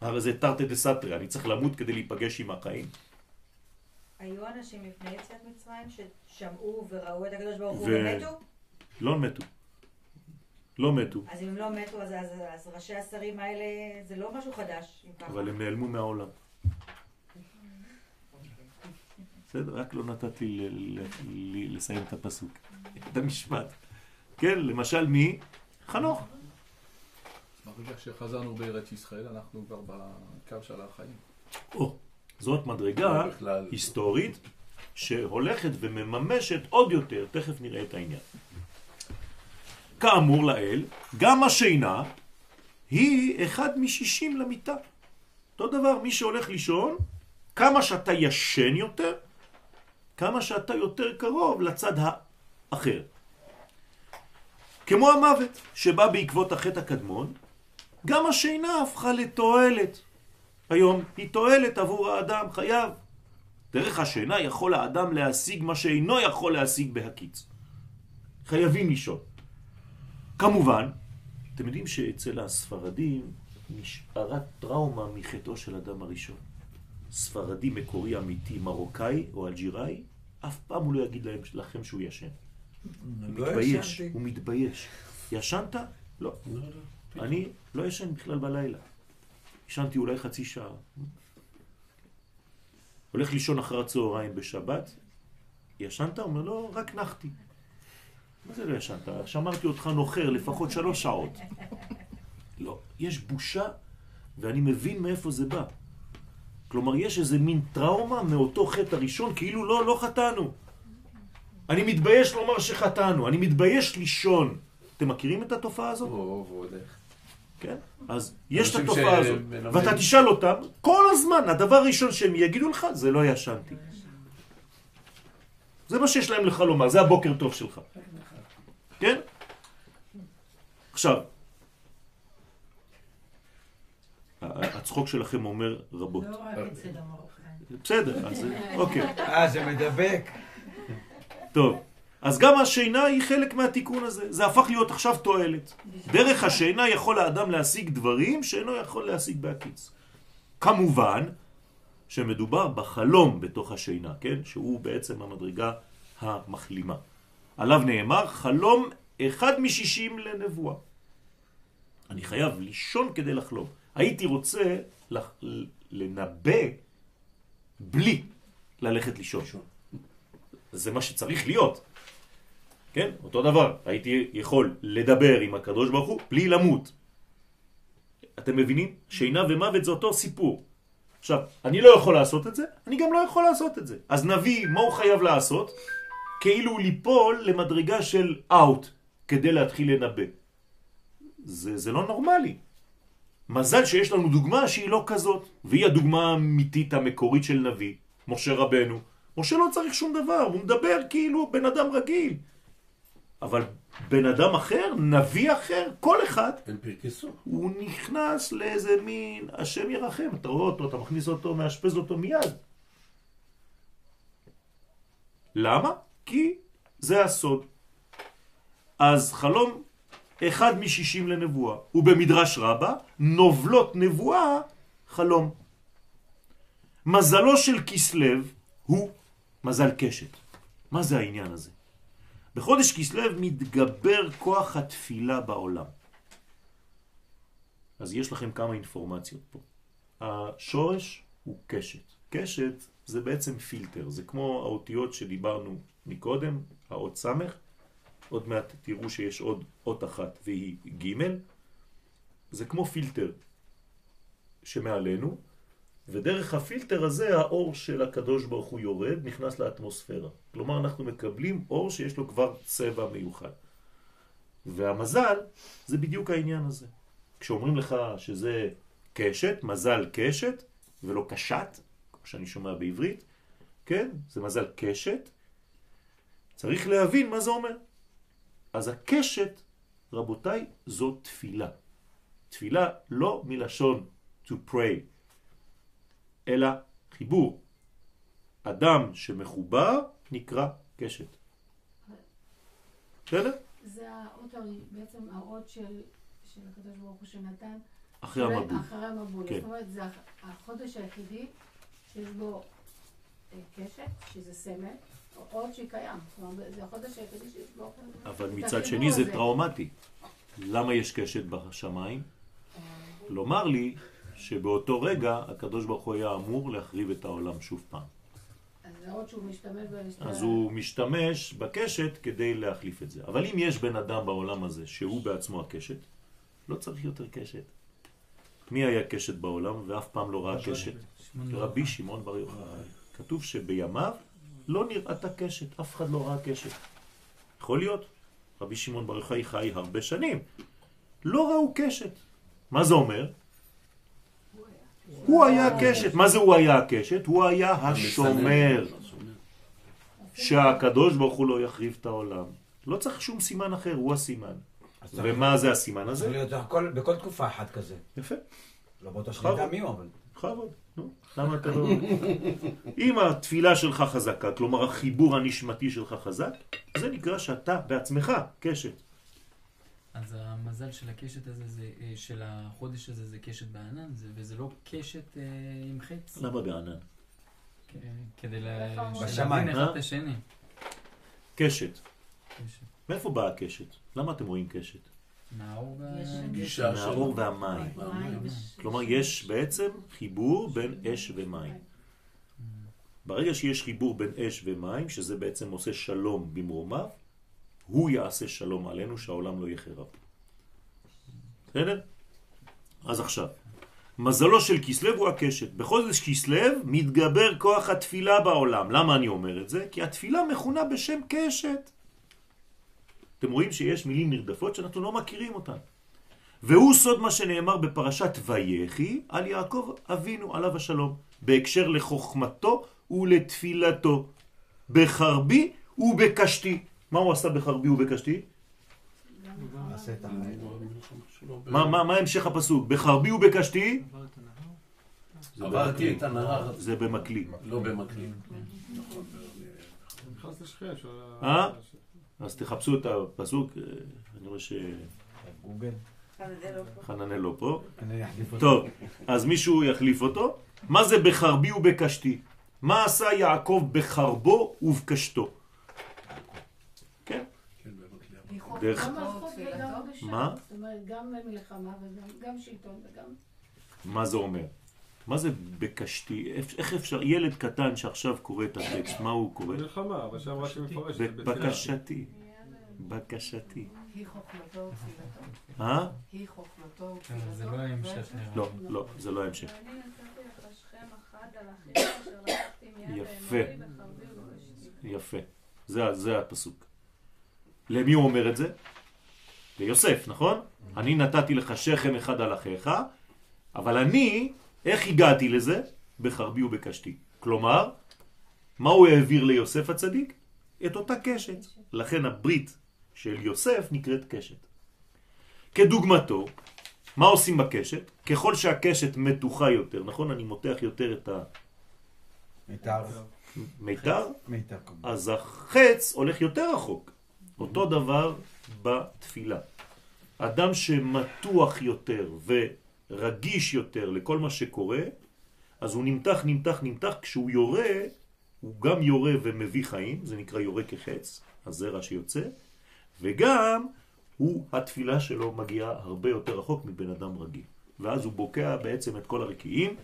הרי זה תרתי דה סתרי, אני צריך למות כדי להיפגש עם החיים. היו אנשים לפני יציאת מצרים ששמעו וראו את הקדוש ברוך הוא ומתו? לא מתו. לא מתו, אז אם הם לא מתו, אז, אז, אז ראשי השרים האלה, זה לא משהו חדש. אבל הם נעלמו מהעולם. בסדר, רק לא נתת לי ל- ל- ל- לסיים את הפסוק, את המשפט. כן, למשל מי? חנוך. ברגע שחזרנו בארץ ישראל, אנחנו כבר בקו של החיים. או, זאת מדרגה בכלל. היסטורית שהולכת ומממשת עוד יותר, תכף נראה את העניין. כאמור לאל, גם השינה היא אחד משישים למיטה. אותו דבר, מי שהולך לישון, כמה שאתה ישן יותר, כמה שאתה יותר קרוב לצד האחר. כמו המוות שבא בעקבות החטא הקדמון, גם השינה הפכה לתועלת. היום היא תועלת עבור האדם, חייב. דרך השינה יכול האדם להשיג מה שאינו יכול להשיג בהקיץ. חייבים לישון. כמובן, אתם יודעים שאצל הספרדים נשארה טראומה מחטאו של אדם הראשון. ספרדי מקורי אמיתי, מרוקאי או אלג'יראי, אף פעם הוא לא יגיד להם, לכם שהוא ישן. הוא לא מתבייש. הוא מתבייש. ישנת? לא. אני לא ישן בכלל בלילה. ישנתי אולי חצי שעה. הולך לישון אחר הצהריים בשבת, ישנת? הוא אומר, לא, רק נחתי. מה זה לא ישנת? שמרתי אותך נוחר לפחות שלוש שעות. לא, יש בושה, ואני מבין מאיפה זה בא. כלומר, יש איזה מין טראומה מאותו חטא הראשון, כאילו לא, לא חטאנו. אני מתבייש לומר שחטאנו, אני מתבייש לישון. אתם מכירים את התופעה הזאת? או, ועוד איך. כן? אז יש את התופעה הזאת, שמלמדים- ואתה תשאל אותם, כל הזמן, הדבר הראשון שהם יגידו לך, זה לא ישנתי. זה מה שיש להם לך לומר, זה הבוקר טוב שלך. כן? עכשיו, הצחוק שלכם אומר רבות. לא רק אצל המרוקאים. בסדר, אז אוקיי. אה, זה מדבק. טוב, אז גם השינה היא חלק מהתיקון הזה. זה הפך להיות עכשיו תועלת. דרך השינה יכול האדם להשיג דברים שאינו יכול להשיג בהקיץ. כמובן שמדובר בחלום בתוך השינה, כן? שהוא בעצם המדרגה המחלימה. עליו נאמר חלום אחד משישים לנבואה. אני חייב לישון כדי לחלום. הייתי רוצה לח... לנבא בלי ללכת לישון. זה מה שצריך להיות. כן? אותו דבר. הייתי יכול לדבר עם הקדוש ברוך הוא בלי למות. אתם מבינים? שינה ומוות זה אותו סיפור. עכשיו, אני לא יכול לעשות את זה, אני גם לא יכול לעשות את זה. אז נביא, מה הוא חייב לעשות? כאילו ליפול למדרגה של אאוט כדי להתחיל לנבא. זה, זה לא נורמלי. מזל שיש לנו דוגמה שהיא לא כזאת, והיא הדוגמה האמיתית המקורית של נביא, משה רבנו. משה לא צריך שום דבר, הוא מדבר כאילו בן אדם רגיל. אבל בן אדם אחר, נביא אחר, כל אחד, פרקסו. הוא נכנס לאיזה מין, השם ירחם, אתה רואה אותו, אתה מכניס אותו, מאשפז אותו מיד. למה? כי זה הסוד. אז חלום אחד משישים לנבואה, ובמדרש רבה, נובלות נבואה חלום. מזלו של כסלו הוא מזל קשת. מה זה העניין הזה? בחודש כסלו מתגבר כוח התפילה בעולם. אז יש לכם כמה אינפורמציות פה. השורש הוא קשת. קשת זה בעצם פילטר, זה כמו האותיות שדיברנו מקודם, האות סמך, עוד מעט תראו שיש עוד אות אחת והיא ג' זה כמו פילטר שמעלינו, ודרך הפילטר הזה האור של הקדוש ברוך הוא יורד, נכנס לאטמוספירה. כלומר אנחנו מקבלים אור שיש לו כבר צבע מיוחד. והמזל זה בדיוק העניין הזה. כשאומרים לך שזה קשת, מזל קשת, ולא קשת, כמו שאני שומע בעברית, כן? זה מזל קשת, צריך להבין מה זה אומר. אז הקשת, רבותיי, זו תפילה. תפילה לא מלשון to pray, אלא חיבור. אדם שמחובר נקרא קשת. בסדר? זה האות, בעצם האות של, של הקדוש ברוך הוא שנתן. אחרי המבול. אחרי המבול. כן. זאת אומרת, זה הח- החודש היחידי שיש בו אה, קשת, שזה סמל, או אות שקיים. זאת אומרת, זה החודש היחידי שיש בו... אבל מצד שני זה הזה. טראומטי. למה יש קשת בשמיים? לומר לי שבאותו רגע הקדוש ברוך הוא היה אמור להחריב את העולם שוב פעם. אז שהוא משתמש. אז הוא משתמש בקשת כדי להחליף את זה. אבל אם יש בן אדם בעולם הזה שהוא בעצמו הקשת, לא צריך יותר קשת. מי היה קשת בעולם ואף פעם לא ראה קשת? רבי. שמעון בר יוחאי. כתוב שבימיו לא נראתה קשת, אף אחד לא ראה קשת. יכול להיות, רבי שמעון בר יוחאי חי הרבה שנים. לא ראו קשת. מה זה אומר? הוא היה הקשת. מה זה הוא היה הקשת? הוא היה השומר. שהקדוש ברוך הוא לא יחריב את העולם. לא צריך שום סימן אחר, הוא הסימן. ומה זה הסימן הזה? צריך להיות בכל תקופה אחת כזה. יפה. לא בכבוד. שנדע מי הוא, אבל... בכבוד, נו, למה אתה לא... (laughs) אם התפילה שלך חזקה, כלומר החיבור הנשמתי שלך חזק, זה נקרא שאתה בעצמך קשת. אז המזל של הקשת הזה, זה, אה, של החודש הזה, זה קשת בענן, זה, וזה לא קשת אה, עם חץ. למה בענן? כ- כדי לה- בשמיים, שנבין אה? אחד את השני. קשת. קשת. מאיפה באה הקשת? למה אתם רואים קשת? מהאור יש והגשם. גישה של... מהאור והמים. כלומר, יש בעצם חיבור בין אש ומים. ברגע שיש חיבור בין אש ומים, שזה בעצם עושה שלום במרומיו, הוא יעשה שלום עלינו שהעולם לא יחרב. בסדר? אז עכשיו, מזלו של כסלו הוא הקשת. בחודש כסלו מתגבר כוח התפילה בעולם. למה אני אומר את זה? כי התפילה מכונה בשם קשת. אתם רואים שיש מילים נרדפות שאנחנו לא מכירים אותן. והוא סוד מה שנאמר בפרשת ויחי על יעקב אבינו עליו השלום, בהקשר לחוכמתו ולתפילתו, בחרבי ובקשתי. מה הוא עשה בחרבי ובקשתי? מה, מה, מה המשך הפסוק? בחרבי ובקשתי? זה עברתי. את הנהר, זה במקלי. לא במקלי. אה? אז תחפשו את הפסוק, אה, אני רואה. אבל זה לא פה. טוב, אז מישהו יחליף אותו. מה זה בחרבי ובקשתי? מה עשה יעקב בחרבו ובקשתו? כן, כן, במקלי. היא חוק- דרך- גם מלכות וגם. מה? זאת אומרת, גם מלחמה וגם גם שלטון וגם... מה זה אומר? מה זה בקשתי? איך- אפשר, ילד קטן שעכשיו קורא את הטקסט, מה הוא קורא? מלחמה, אבל שם רק. זה בתפילה. בקשתי. בקשתי. היא חוכמתו ותפילתו. אה? היא חוכמתו כן, ותפילתו. זה לא ההמשך. לא, לא, זה לא ההמשך. יפה. יפה. זה הפסוק. למי הוא אומר את זה? ליוסף, נכון? אני נתתי לך שכם אחד על אחיך, אבל אני, איך הגעתי לזה? בחרבי ובקשתי. כלומר, מה הוא העביר ליוסף הצדיק? את אותה קשת. לכן הברית של יוסף נקראת קשת. כדוגמתו, מה עושים בקשת? ככל שהקשת מתוחה יותר, נכון? אני מותח יותר את מיתר. המיתר, מיתר. כמובן. אז החץ הולך יותר רחוק. אותו דבר בתפילה. אדם שמתוח יותר ורגיש יותר לכל מה שקורה, אז הוא נמתח, נמתח, נמתח, כשהוא יורה, הוא גם יורה ומביא חיים, זה נקרא יורה כחץ, הזרע שיוצא, וגם הוא, התפילה שלו מגיעה הרבה יותר רחוק מבן אדם רגיל. ואז הוא בוקע בעצם את כל הרקיעים,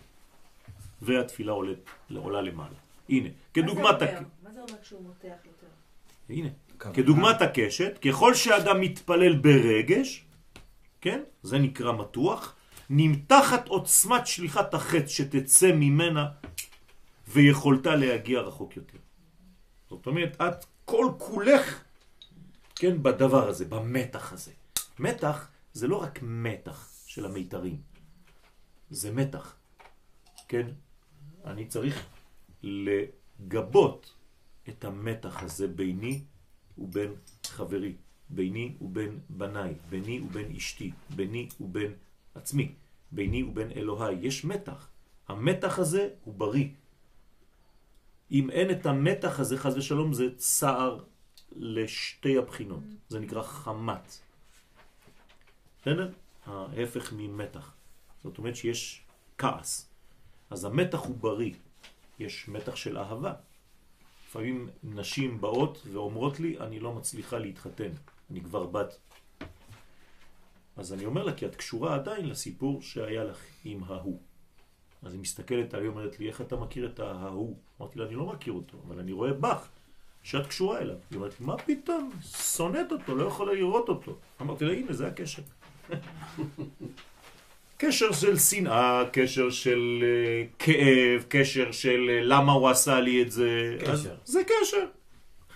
והתפילה עולה, עולה למעלה. הנה, כדוגמת... מה זה אומר? מה זה אומר כשהוא מותח יותר? הנה, כדוגמת הקשת, ככל שאדם מתפלל ברגש, כן, זה נקרא מתוח, נמתחת עוצמת שליחת החץ שתצא ממנה ויכולתה להגיע רחוק יותר. זאת אומרת, את כל כולך, כן, בדבר הזה, במתח הזה. מתח זה לא רק מתח של המיתרים, זה מתח, כן? אני צריך לגבות את המתח הזה ביני ובין חברי, ביני ובין בניי, ביני ובין אשתי, ביני ובין עצמי, ביני ובין אלוהי. יש מתח. המתח הזה הוא בריא. אם אין את המתח הזה, חז ושלום, זה צער לשתי הבחינות. זה נקרא חמת. בסדר? ההפך ממתח. זאת אומרת שיש כעס. אז המתח הוא בריא. יש מתח של אהבה. לפעמים נשים באות ואומרות לי, אני לא מצליחה להתחתן, אני כבר בת. אז אני אומר לה, כי את קשורה עדיין לסיפור שהיה לך עם ההוא. אז היא מסתכלת עליי, אומרת לי, איך אתה מכיר את ההוא? אמרתי לה, אני לא מכיר אותו, אבל אני רואה בך, שאת קשורה אליו. היא אומרת לי, מה פתאום? שונאת אותו, לא יכולה לראות אותו. אמרתי לה, הנה, זה הקשר. קשר של שנאה, קשר של uh, כאב, קשר של uh, למה הוא עשה לי את זה. קשר. אז, זה קשר.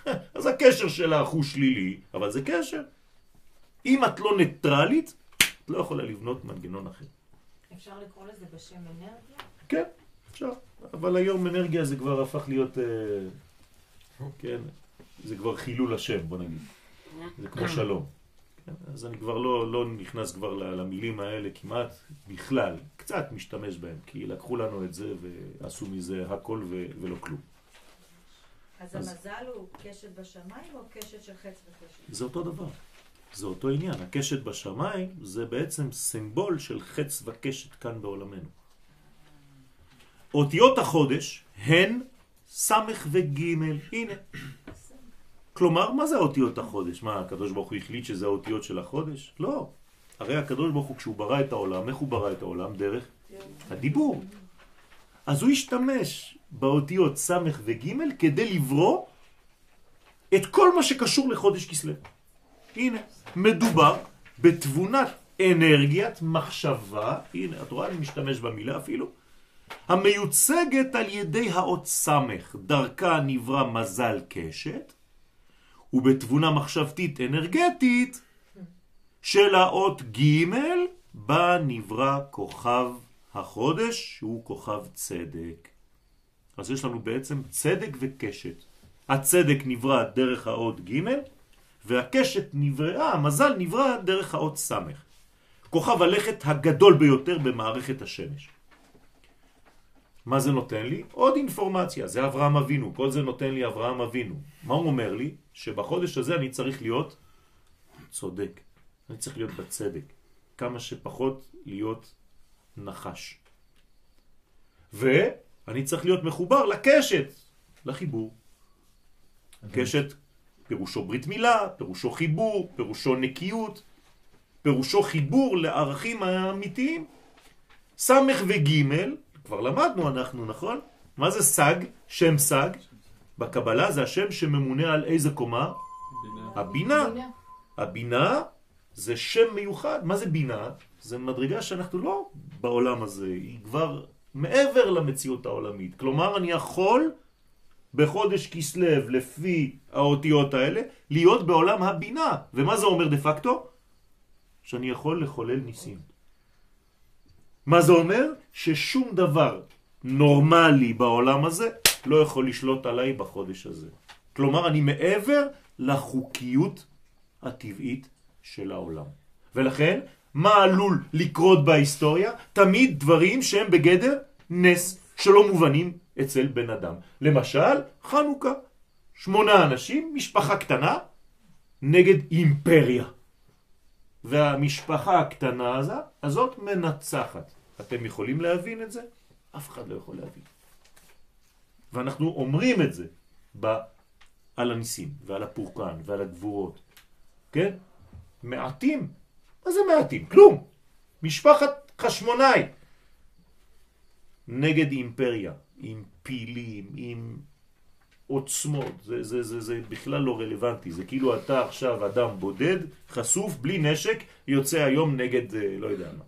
(laughs) אז הקשר שלך הוא שלילי, אבל זה קשר. אם את לא ניטרלית, את לא יכולה לבנות מנגנון אחר. אפשר לקרוא לזה בשם אנרגיה? כן, אפשר. אבל היום אנרגיה זה כבר הפך להיות, אה, כן, זה כבר חילול השם, בוא נגיד. זה כמו שלום. אז אני כבר לא, לא נכנס כבר למילים האלה כמעט בכלל, קצת משתמש בהם, כי לקחו לנו את זה ועשו מזה הכל ו- ולא כלום. אז אז- המזל הוא קשת בשמיים או קשת של חץ וקשת? זה אותו דבר, זה אותו עניין. הקשת בשמיים זה בעצם סימבול של חץ וקשת כאן בעולמנו. אותיות החודש הן סמך וגימל, הנה. כלומר, מה זה אותיות החודש? מה, הקדוש ברוך הוא החליט שזה האותיות של החודש? לא. הרי הקדוש ברוך הוא, כשהוא ברא את העולם, איך הוא ברא את העולם? דרך הדיבור. אז הוא השתמש באותיות סמך וגימל כדי לברוא את כל מה שקשור לחודש כסלו. הנה, מדובר בתבונת אנרגיית מחשבה, הנה, את רואה, אני משתמש במילה אפילו, המיוצגת על ידי האות סמך, דרכה נברא מזל קשת, ובתבונה מחשבתית אנרגטית של האות ג' בה נברא כוכב החודש, שהוא כוכב צדק. אז יש לנו בעצם צדק וקשת. הצדק נברא דרך האות ג' והקשת נבראה, המזל נברא דרך האות סמך. כוכב הלכת הגדול ביותר במערכת השמש. מה זה נותן לי? עוד אינפורמציה, זה אברהם אבינו, כל זה נותן לי אברהם אבינו. מה הוא אומר לי? שבחודש הזה אני צריך להיות צודק, אני צריך להיות בצדק, כמה שפחות להיות נחש. ואני צריך להיות מחובר לקשת, לחיבור. קשת פירושו ברית מילה, פירושו חיבור, פירושו נקיות, פירושו חיבור לערכים האמיתיים. סמך וגימל, כבר למדנו אנחנו, נכון? מה זה סג? שם סג? בקבלה זה השם שממונה על איזה קומה? הבינה. הבינה זה שם מיוחד. מה זה בינה? זה מדרגה שאנחנו לא בעולם הזה, היא כבר מעבר למציאות העולמית. כלומר, אני יכול בחודש כסלו, לפי האותיות האלה, להיות בעולם הבינה. ומה זה אומר דה פקטו? שאני יכול לחולל ניסים. מה זה אומר? ששום דבר נורמלי בעולם הזה לא יכול לשלוט עליי בחודש הזה. כלומר, אני מעבר לחוקיות הטבעית של העולם. ולכן, מה עלול לקרות בהיסטוריה? תמיד דברים שהם בגדר נס, שלא מובנים אצל בן אדם. למשל, חנוכה. שמונה אנשים, משפחה קטנה, נגד אימפריה. והמשפחה הקטנה הזאת מנצחת. אתם יכולים להבין את זה? אף אחד לא יכול להבין. ואנחנו אומרים את זה ב... על הניסים, ועל הפורקן, ועל הגבורות. כן? מעטים. מה זה מעטים? כלום. משפחת חשמונאי, נגד אימפריה, עם פילים, עם עוצמות, זה, זה, זה, זה בכלל לא רלוונטי, זה כאילו אתה עכשיו אדם בודד, חשוף, בלי נשק, יוצא היום נגד אה, לא יודע מה.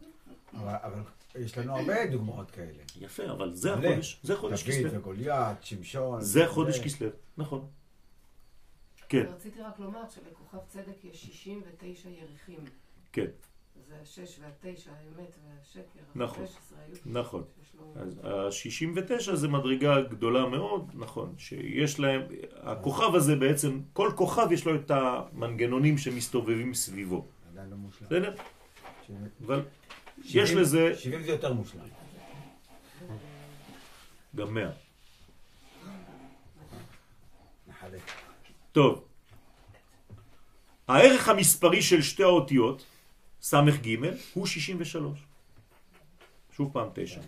אבל, אבל יש לנו הרבה דוגמאות כאלה. יפה, אבל זה מלא. החודש, זה חודש דוד כסלו. וגוליית, שמשון. זה חודש זה. כסלו, נכון. כן, רציתי רק לומר שלכוכב צדק יש 69 ירחים. כן, זה השש והתשע, האמת והשקר. נכון. ה-15 היו. נכון. אז ה-69 זה מדרגה גדולה מאוד, נכון, שיש להם, הכוכב הזה בעצם, כל כוכב יש לו את המנגנונים שמסתובבים סביבו, עדיין לא מושלם. בסדר? שבעים- אבל יש לזה 70 זה יותר מושלם. גם 100. נחלק. טוב, הערך המספרי של שתי האותיות, סמך ג' הוא 63. שוב פעם 9.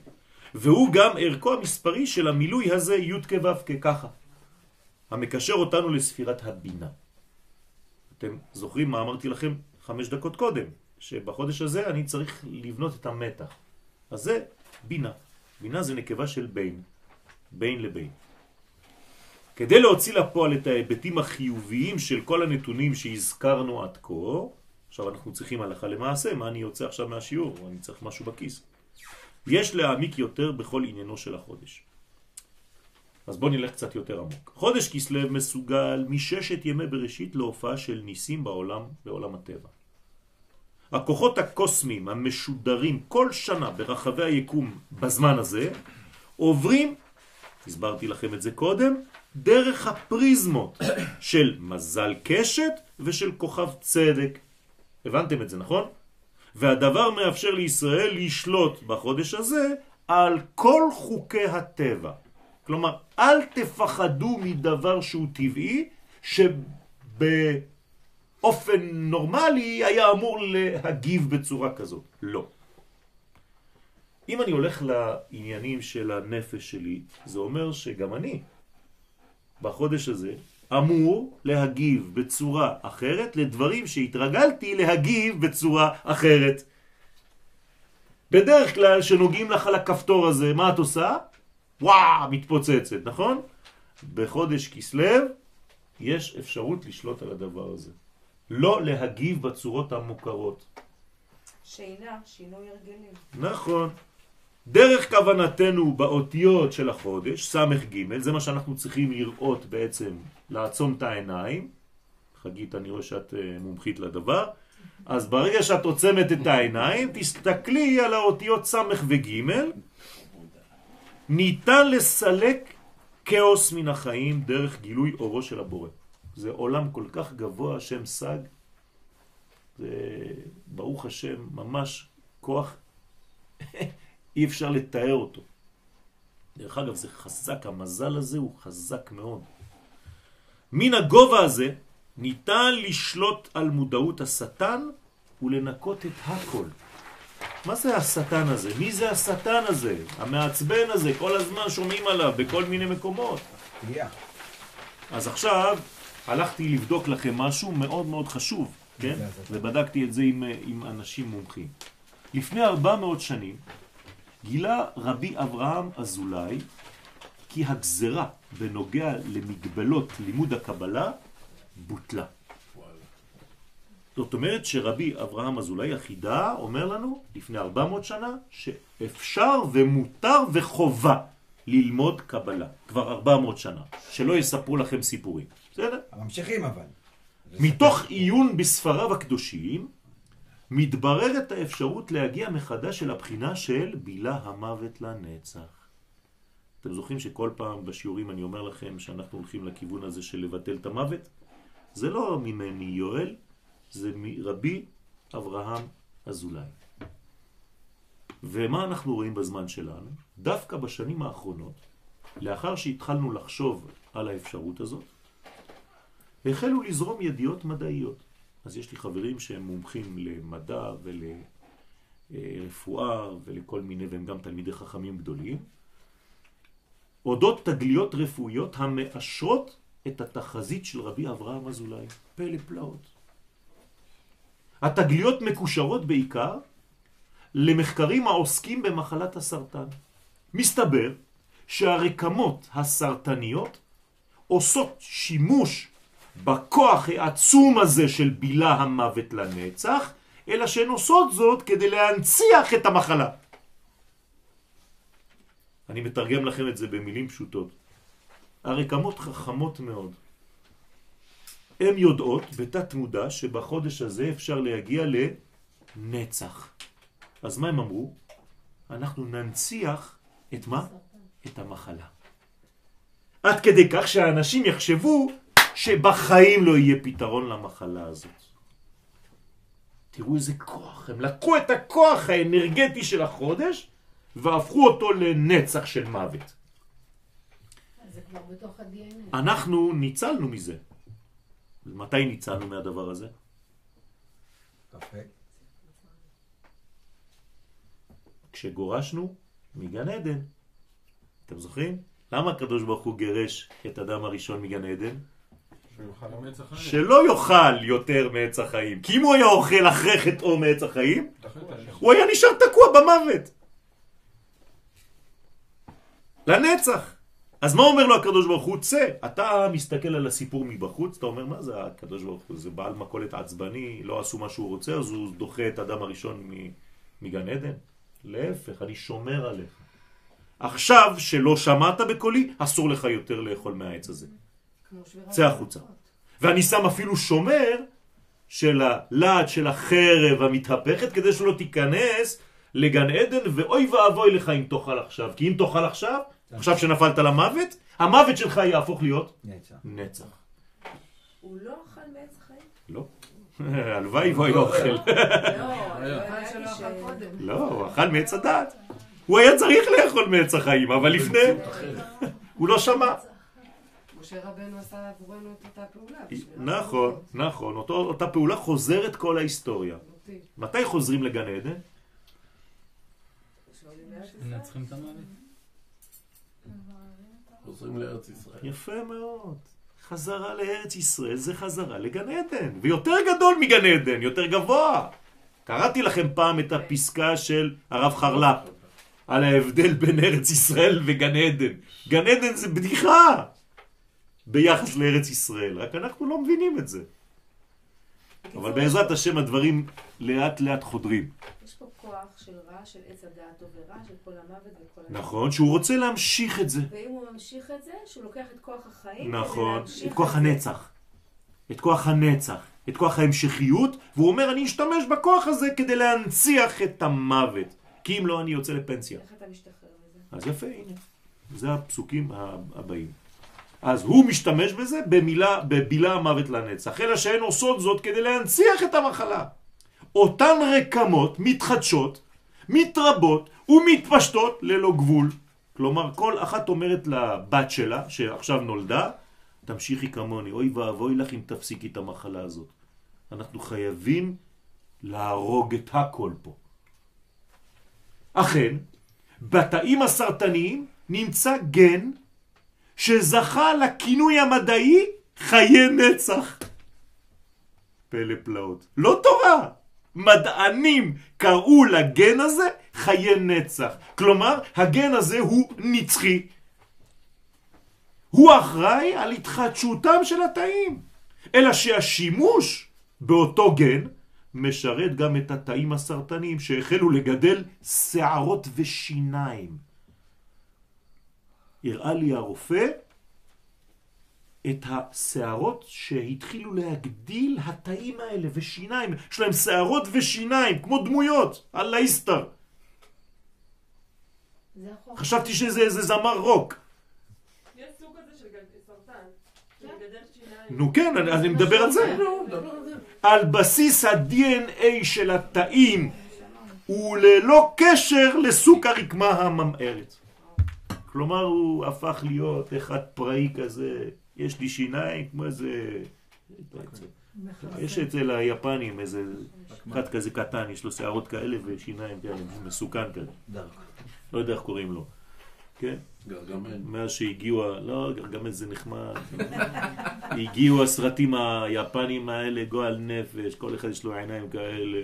והוא גם ערכו המספרי של המילוי הזה י' כו' ככה, המקשר אותנו לספירת הבינה. אתם זוכרים מה אמרתי לכם חמש דקות קודם, שבחודש הזה אני צריך לבנות את המתח. אז זה בינה. בינה זה נקבה של בין, בין לבין. כדי להוציא לפועל את ההיבטים החיוביים של כל הנתונים שהזכרנו עד כה, עכשיו אנחנו צריכים הלכה למעשה, מה אני יוצא עכשיו מהשיעור, אני צריך משהו בכיס. יש להעמיק יותר בכל עניינו של החודש. אז בואו נלך קצת יותר עמוק. חודש כסלו מסוגל מששת ימי בראשית להופעה של ניסים בעולם, בעולם הטבע. הכוחות הקוסמיים המשודרים כל שנה ברחבי היקום בזמן הזה, עוברים, הסברתי לכם את זה קודם, דרך הפריזמות של מזל קשת ושל כוכב צדק. הבנתם את זה, נכון? והדבר מאפשר לישראל לשלוט בחודש הזה על כל חוקי הטבע. כלומר, אל תפחדו מדבר שהוא טבעי, שבאופן נורמלי היה אמור להגיב בצורה כזאת. לא. אם אני הולך לעניינים של הנפש שלי, זה אומר שגם אני, בחודש הזה, אמור להגיב בצורה אחרת לדברים שהתרגלתי להגיב בצורה אחרת. בדרך כלל שנוגעים לך על הכפתור הזה, מה את עושה? וואו, מתפוצצת, נכון? בחודש כסלו יש אפשרות לשלוט על הדבר הזה. לא להגיב בצורות המוכרות. שינה, שינוי הרגלים. נכון. דרך כוונתנו באותיות של החודש, סמך ג', זה מה שאנחנו צריכים לראות בעצם, לעצום את העיניים. חגית, אני רואה שאת אה, מומחית לדבר. אז ברגע שאת עוצמת את העיניים, תסתכלי על האותיות סמך וג', ניתן לסלק כאוס מן החיים דרך גילוי אורו של הבורא. זה עולם כל כך גבוה, השם סג, זה ברוך השם ממש כוח אי אפשר לתאר אותו. דרך אגב, זה חזק, המזל הזה הוא חזק מאוד. מן הגובה הזה ניתן לשלוט על מודעות השטן ולנקות את הכל. מה זה השטן הזה? מי זה השטן הזה? המעצבן הזה, כל הזמן שומעים עליו בכל מיני מקומות. תהיה. אז עכשיו הלכתי לבדוק לכם משהו מאוד מאוד חשוב, כן? השטן. ובדקתי את זה עם, עם אנשים מומחים. לפני 400 שנים גילה רבי אברהם אזולאי כי הגזרה בנוגע למגבלות לימוד הקבלה בוטלה. זאת אומרת שרבי אברהם אזולאי החידה אומר לנו לפני 400 שנה שאפשר ומותר וחובה ללמוד קבלה כבר 400 שנה, שלא יספרו לכם סיפורים, בסדר? ממשיכים אבל. מתוך. עיון בספריו הקדושים מתבררת האפשרות להגיע מחדש אל הבחינה של בילה המוות לנצח. אתם זוכרים שכל פעם בשיעורים אני אומר לכם שאנחנו הולכים לכיוון הזה של לבטל את המוות? זה לא ממני יואל, זה מרבי אברהם אזולאי. ומה אנחנו רואים בזמן שלנו? דווקא בשנים האחרונות, לאחר שהתחלנו לחשוב על האפשרות הזאת, החלו לזרום ידיעות מדעיות. אז יש לי חברים שהם מומחים למדע ולרפואה ולכל מיני, והם גם תלמידי חכמים גדולים, אודות תגליות רפואיות המאשרות את התחזית של רבי אברהם אזולאי. פלא פלאות. התגליות מקושרות בעיקר למחקרים העוסקים במחלת הסרטן. מסתבר שהרקמות הסרטניות עושות שימוש בכוח העצום הזה של בילה המוות לנצח, אלא שהן עושות זאת כדי להנציח את המחלה. אני מתרגם לכם את זה במילים פשוטות. הרקמות חכמות מאוד. הן יודעות בתת מודע שבחודש הזה אפשר להגיע לנצח. אז מה הם אמרו? אנחנו ננציח את מה? את המחלה. עד כדי כך שהאנשים יחשבו שבחיים לא יהיה פתרון למחלה הזאת. תראו איזה כוח, הם לקחו את הכוח האנרגטי של החודש והפכו אותו לנצח של מוות. אנחנו ניצלנו מזה. מתי ניצלנו מהדבר הזה? קפה. כשגורשנו מגן עדן. אתם זוכרים? למה הקדוש ברוך הוא גירש את אדם הראשון מגן עדן? שלא יאכל יותר מעץ החיים. כי אם הוא היה אוכל אחרי חטאו מעץ החיים, הוא היה נשאר תקוע במוות. לנצח. אז מה אומר לו הקדוש ברוך הוא? צא. אתה מסתכל על הסיפור מבחוץ, אתה אומר, מה זה הקדוש ברוך הוא? זה בעל מכולת עצבני, לא עשו מה שהוא רוצה, אז הוא דוחה את האדם הראשון מגן עדן? להפך, אני שומר עליך. עכשיו שלא שמעת בקולי, אסור לך יותר לאכול מהעץ הזה. צא החוצה. ואני שם אפילו שומר של הלעד של החרב המתהפכת כדי שלא תיכנס לגן עדן ואוי ואבוי לך אם תאכל עכשיו כי אם תאכל עכשיו, עכשיו שנפלת למוות, המוות שלך יהפוך להיות נצח. נצח. הוא לא אכל מעץ החיים? לא. (laughs) הלוואי והוא היה אוכל. לא, אכל קודם. לא, הוא אכל מעץ הדעת. הוא היה צריך לאכול מעץ החיים, אבל לפני הוא לא שמע. (laughs) משה רבנו עשה עבורנו את אותה פעולה. נכון, נכון. אותו- אותה פעולה חוזרת כל ההיסטוריה. מתי חוזרים לגן עדן? מנצחים את המוות. חוזרים לארץ ישראל. יפה מאוד. חזרה לארץ ישראל זה חזרה לגן עדן, ויותר גדול מגן עדן, יותר גבוה. קראתי לכם פעם את הפסקה של הרב חרל"פ על ההבדל בין ארץ ישראל וגן עדן. גן עדן זה בדיחה ביחס לארץ ישראל, רק אנחנו לא מבינים את זה. אבל בעזרת השם הדברים לאט לאט חודרים. יש פה כוח של רע, של עץ הדעת טוב ורע, של כל המוות וכל ה... נכון, שהוא רוצה להמשיך את זה. ואם הוא ממשיך את זה, שהוא לוקח את כוח החיים, נכון, את כוח. הנצח. את כוח הנצח, את כוח ההמשכיות, והוא אומר אני אשתמש בכוח הזה כדי להנציח את המוות, כי אם לא אני יוצא לפנסיה. איך אתה משתחרר מזה? אז יפה, הנה, זה הפסוקים הבאים. אז הוא משתמש בזה במילה, בבילה המוות לנצח, אלא שהן עושות זאת כדי להנציח את המחלה. אותן רקמות מתחדשות, מתרבות ומתפשטות ללא גבול. כלומר, כל אחת אומרת לבת שלה, שעכשיו נולדה, תמשיכי כמוני, אוי ואבוי לך אם תפסיקי את המחלה הזאת. אנחנו חייבים להרוג את הכל פה. אכן, בתאים הסרטניים נמצא גן שזכה לכינוי המדעי חיי נצח. פלא פלאות. לא תורה. מדענים קראו לגן הזה חיי נצח. כלומר, הגן הזה הוא נצחי. הוא אחראי על התחדשותם של התאים. אלא שהשימוש באותו גן משרת גם את התאים הסרטניים שהחלו לגדל שערות ושיניים. הראה לי הרופא את השערות שהתחילו להגדיל התאים האלה ושיניים. יש להם שערות ושיניים, כמו דמויות. זה החוק. חשבתי שזה איזה זמר רוק. יש סוג כזה של סרטן, כן. נו כן, אני, אני מדבר על זה. על בסיס ה-DNA של התאים וללא קשר לסוג הרקמה הממארת. כלומר הוא הפך להיות אחד פראי כזה, יש לי שיניים כמו איזה... יש אצל היפנים איזה אחד כזה קטן, יש לו שערות כאלה ושיניים כאלה, מסוכן כזה. לא יודע איך קוראים לו. כן? גרגמן. מאז שהגיעו, לא, גרגמל זה נחמד. (laughs) הגיעו הסרטים היפנים האלה, גועל נפש, כל אחד יש לו עיניים כאלה.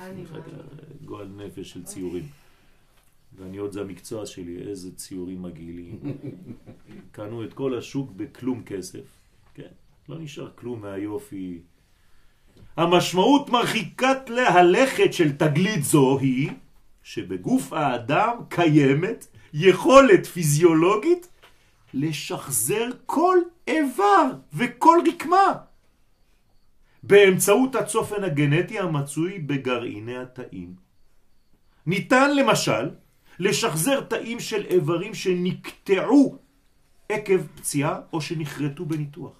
אני גועל נפש של ציורים. ואני עוד זה המקצוע שלי, איזה ציורים מגעילים. (laughs) קנו את כל השוק בכלום כסף, כן, לא נשאר כלום מהיופי. המשמעות מרחיקת להלכת של תגלית זו היא שבגוף האדם קיימת יכולת פיזיולוגית לשחזר כל איבר וכל רקמה באמצעות הצופן הגנטי המצוי בגרעיני התאים. ניתן למשל לשחזר תאים של איברים שנקטעו עקב פציעה או שנחרטו בניתוח.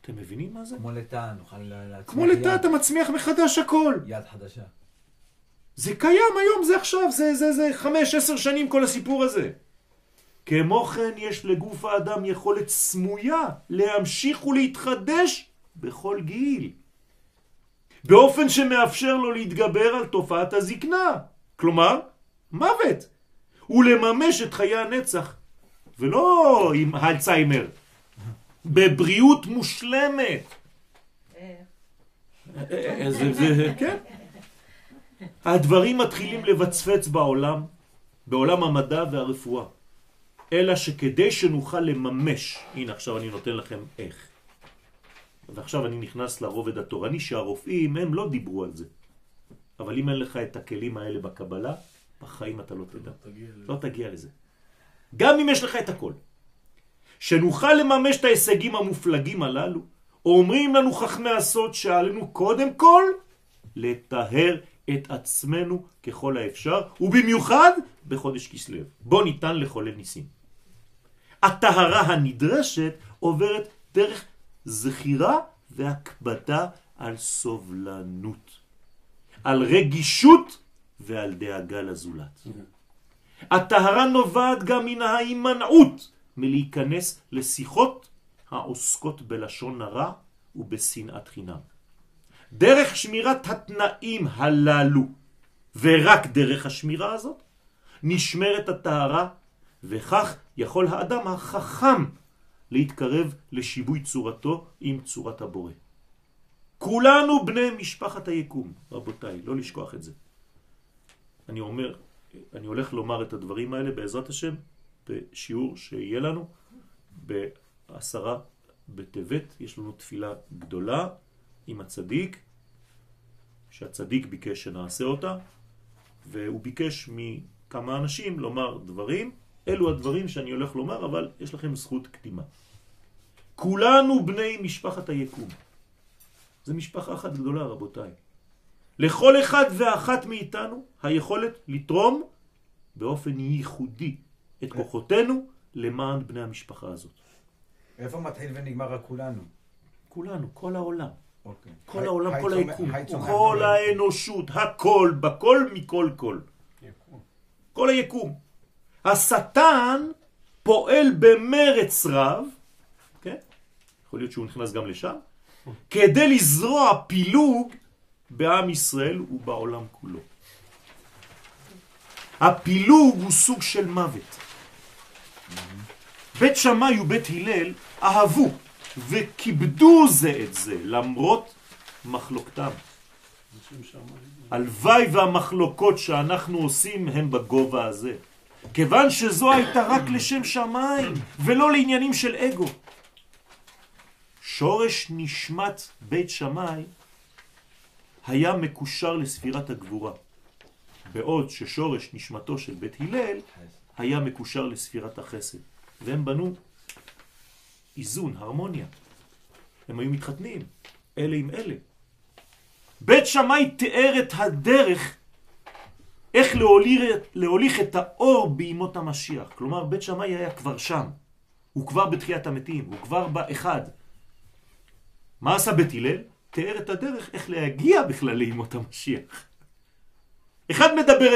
אתם מבינים מה זה? כמו לטאה, נוכל להצמיח כמו לטאה אתה מצמיח מחדש הכל. יד חדשה. זה קיים היום, זה עכשיו, זה, זה, זה חמש, עשר שנים כל הסיפור הזה. כמו כן יש לגוף האדם יכולת סמויה להמשיך ולהתחדש בכל גיל. באופן שמאפשר לו להתגבר על תופעת הזקנה. כלומר, מוות. ולממש את חיי הנצח. ולא עם האלצהיימר. בבריאות מושלמת. אה, זה, זה, כן. הדברים מתחילים לבצפץ בעולם, בעולם המדע והרפואה. אלא שכדי שנוכל לממש, הנה עכשיו אני נותן לכם איך. ועכשיו אני נכנס לרובד התורני שהרופאים הם לא דיברו על זה. אבל אם אין לך את הכלים האלה בקבלה, בחיים אתה לא תדע. לא תגיע לזה. גם אם יש לך את הכל. שנוכל לממש את ההישגים המופלגים הללו, אומרים לנו חכמי הסוד שעלינו קודם כל לטהר את עצמנו ככל האפשר, ובמיוחד בחודש כסלו. בו ניתן לחולל ניסים. הטהרה הנדרשת עוברת דרך זכירה והקבדה על סובלנות, על רגישות ועל דאגה לזולת. הטהרה נובעת גם מן ההימנעות מלהיכנס לשיחות העוסקות בלשון הרע ובשנאת חינם. דרך שמירת התנאים הללו, ורק דרך השמירה הזאת, נשמרת הטהרה, וכך יכול האדם החכם להתקרב לשיבוי צורתו עם צורת הבורא. כולנו בני משפחת היקום, רבותיי, לא לשכוח את זה. אני אומר, אני הולך לומר את הדברים האלה בעזרת השם בשיעור שיהיה לנו בעשרה בטבת, יש לנו תפילה גדולה עם הצדיק, שהצדיק ביקש שנעשה אותה, והוא ביקש מכמה אנשים לומר דברים, אלו הדברים שאני הולך לומר, אבל יש לכם זכות קדימה. כולנו בני משפחת היקום. זה משפחה אחת גדולה, רבותיי. לכל אחד ואחת מאיתנו היכולת לתרום באופן ייחודי את כוחותינו למען בני המשפחה הזאת. איפה מתחיל ונגמר הכולנו? כולנו, כל העולם. אוקיי. כל העולם, כל היקום, כל האנושות, הכל, בכל מכל כל. כל היקום. השטן פועל במרץ רב, כן? יכול להיות שהוא נכנס גם לשם, כדי לזרוע פילוג בעם ישראל ובעולם כולו. הפילוג הוא סוג של מוות. בית שמאי ובית הלל אהבו וכיבדו זה את זה למרות מחלוקתם. הלוואי והמחלוקות שאנחנו עושים הם בגובה הזה. כיוון שזו הייתה רק לשם שמיים ולא לעניינים של אגו. שורש נשמת בית שמאי היה מקושר לספירת הגבורה, בעוד ששורש נשמתו של בית הלל היה מקושר לספירת החסד, והם בנו איזון, הרמוניה. הם היו מתחתנים, אלה עם אלה. בית שמאי תיאר את הדרך איך להוליך, להוליך את האור בימות המשיח. כלומר, בית שמאי היה כבר שם. הוא כבר בתחיית המתים, הוא כבר באחד. מה עשה בית הלל? תיאר את הדרך איך להגיע בכלל לימות המשיח. אחד מדבר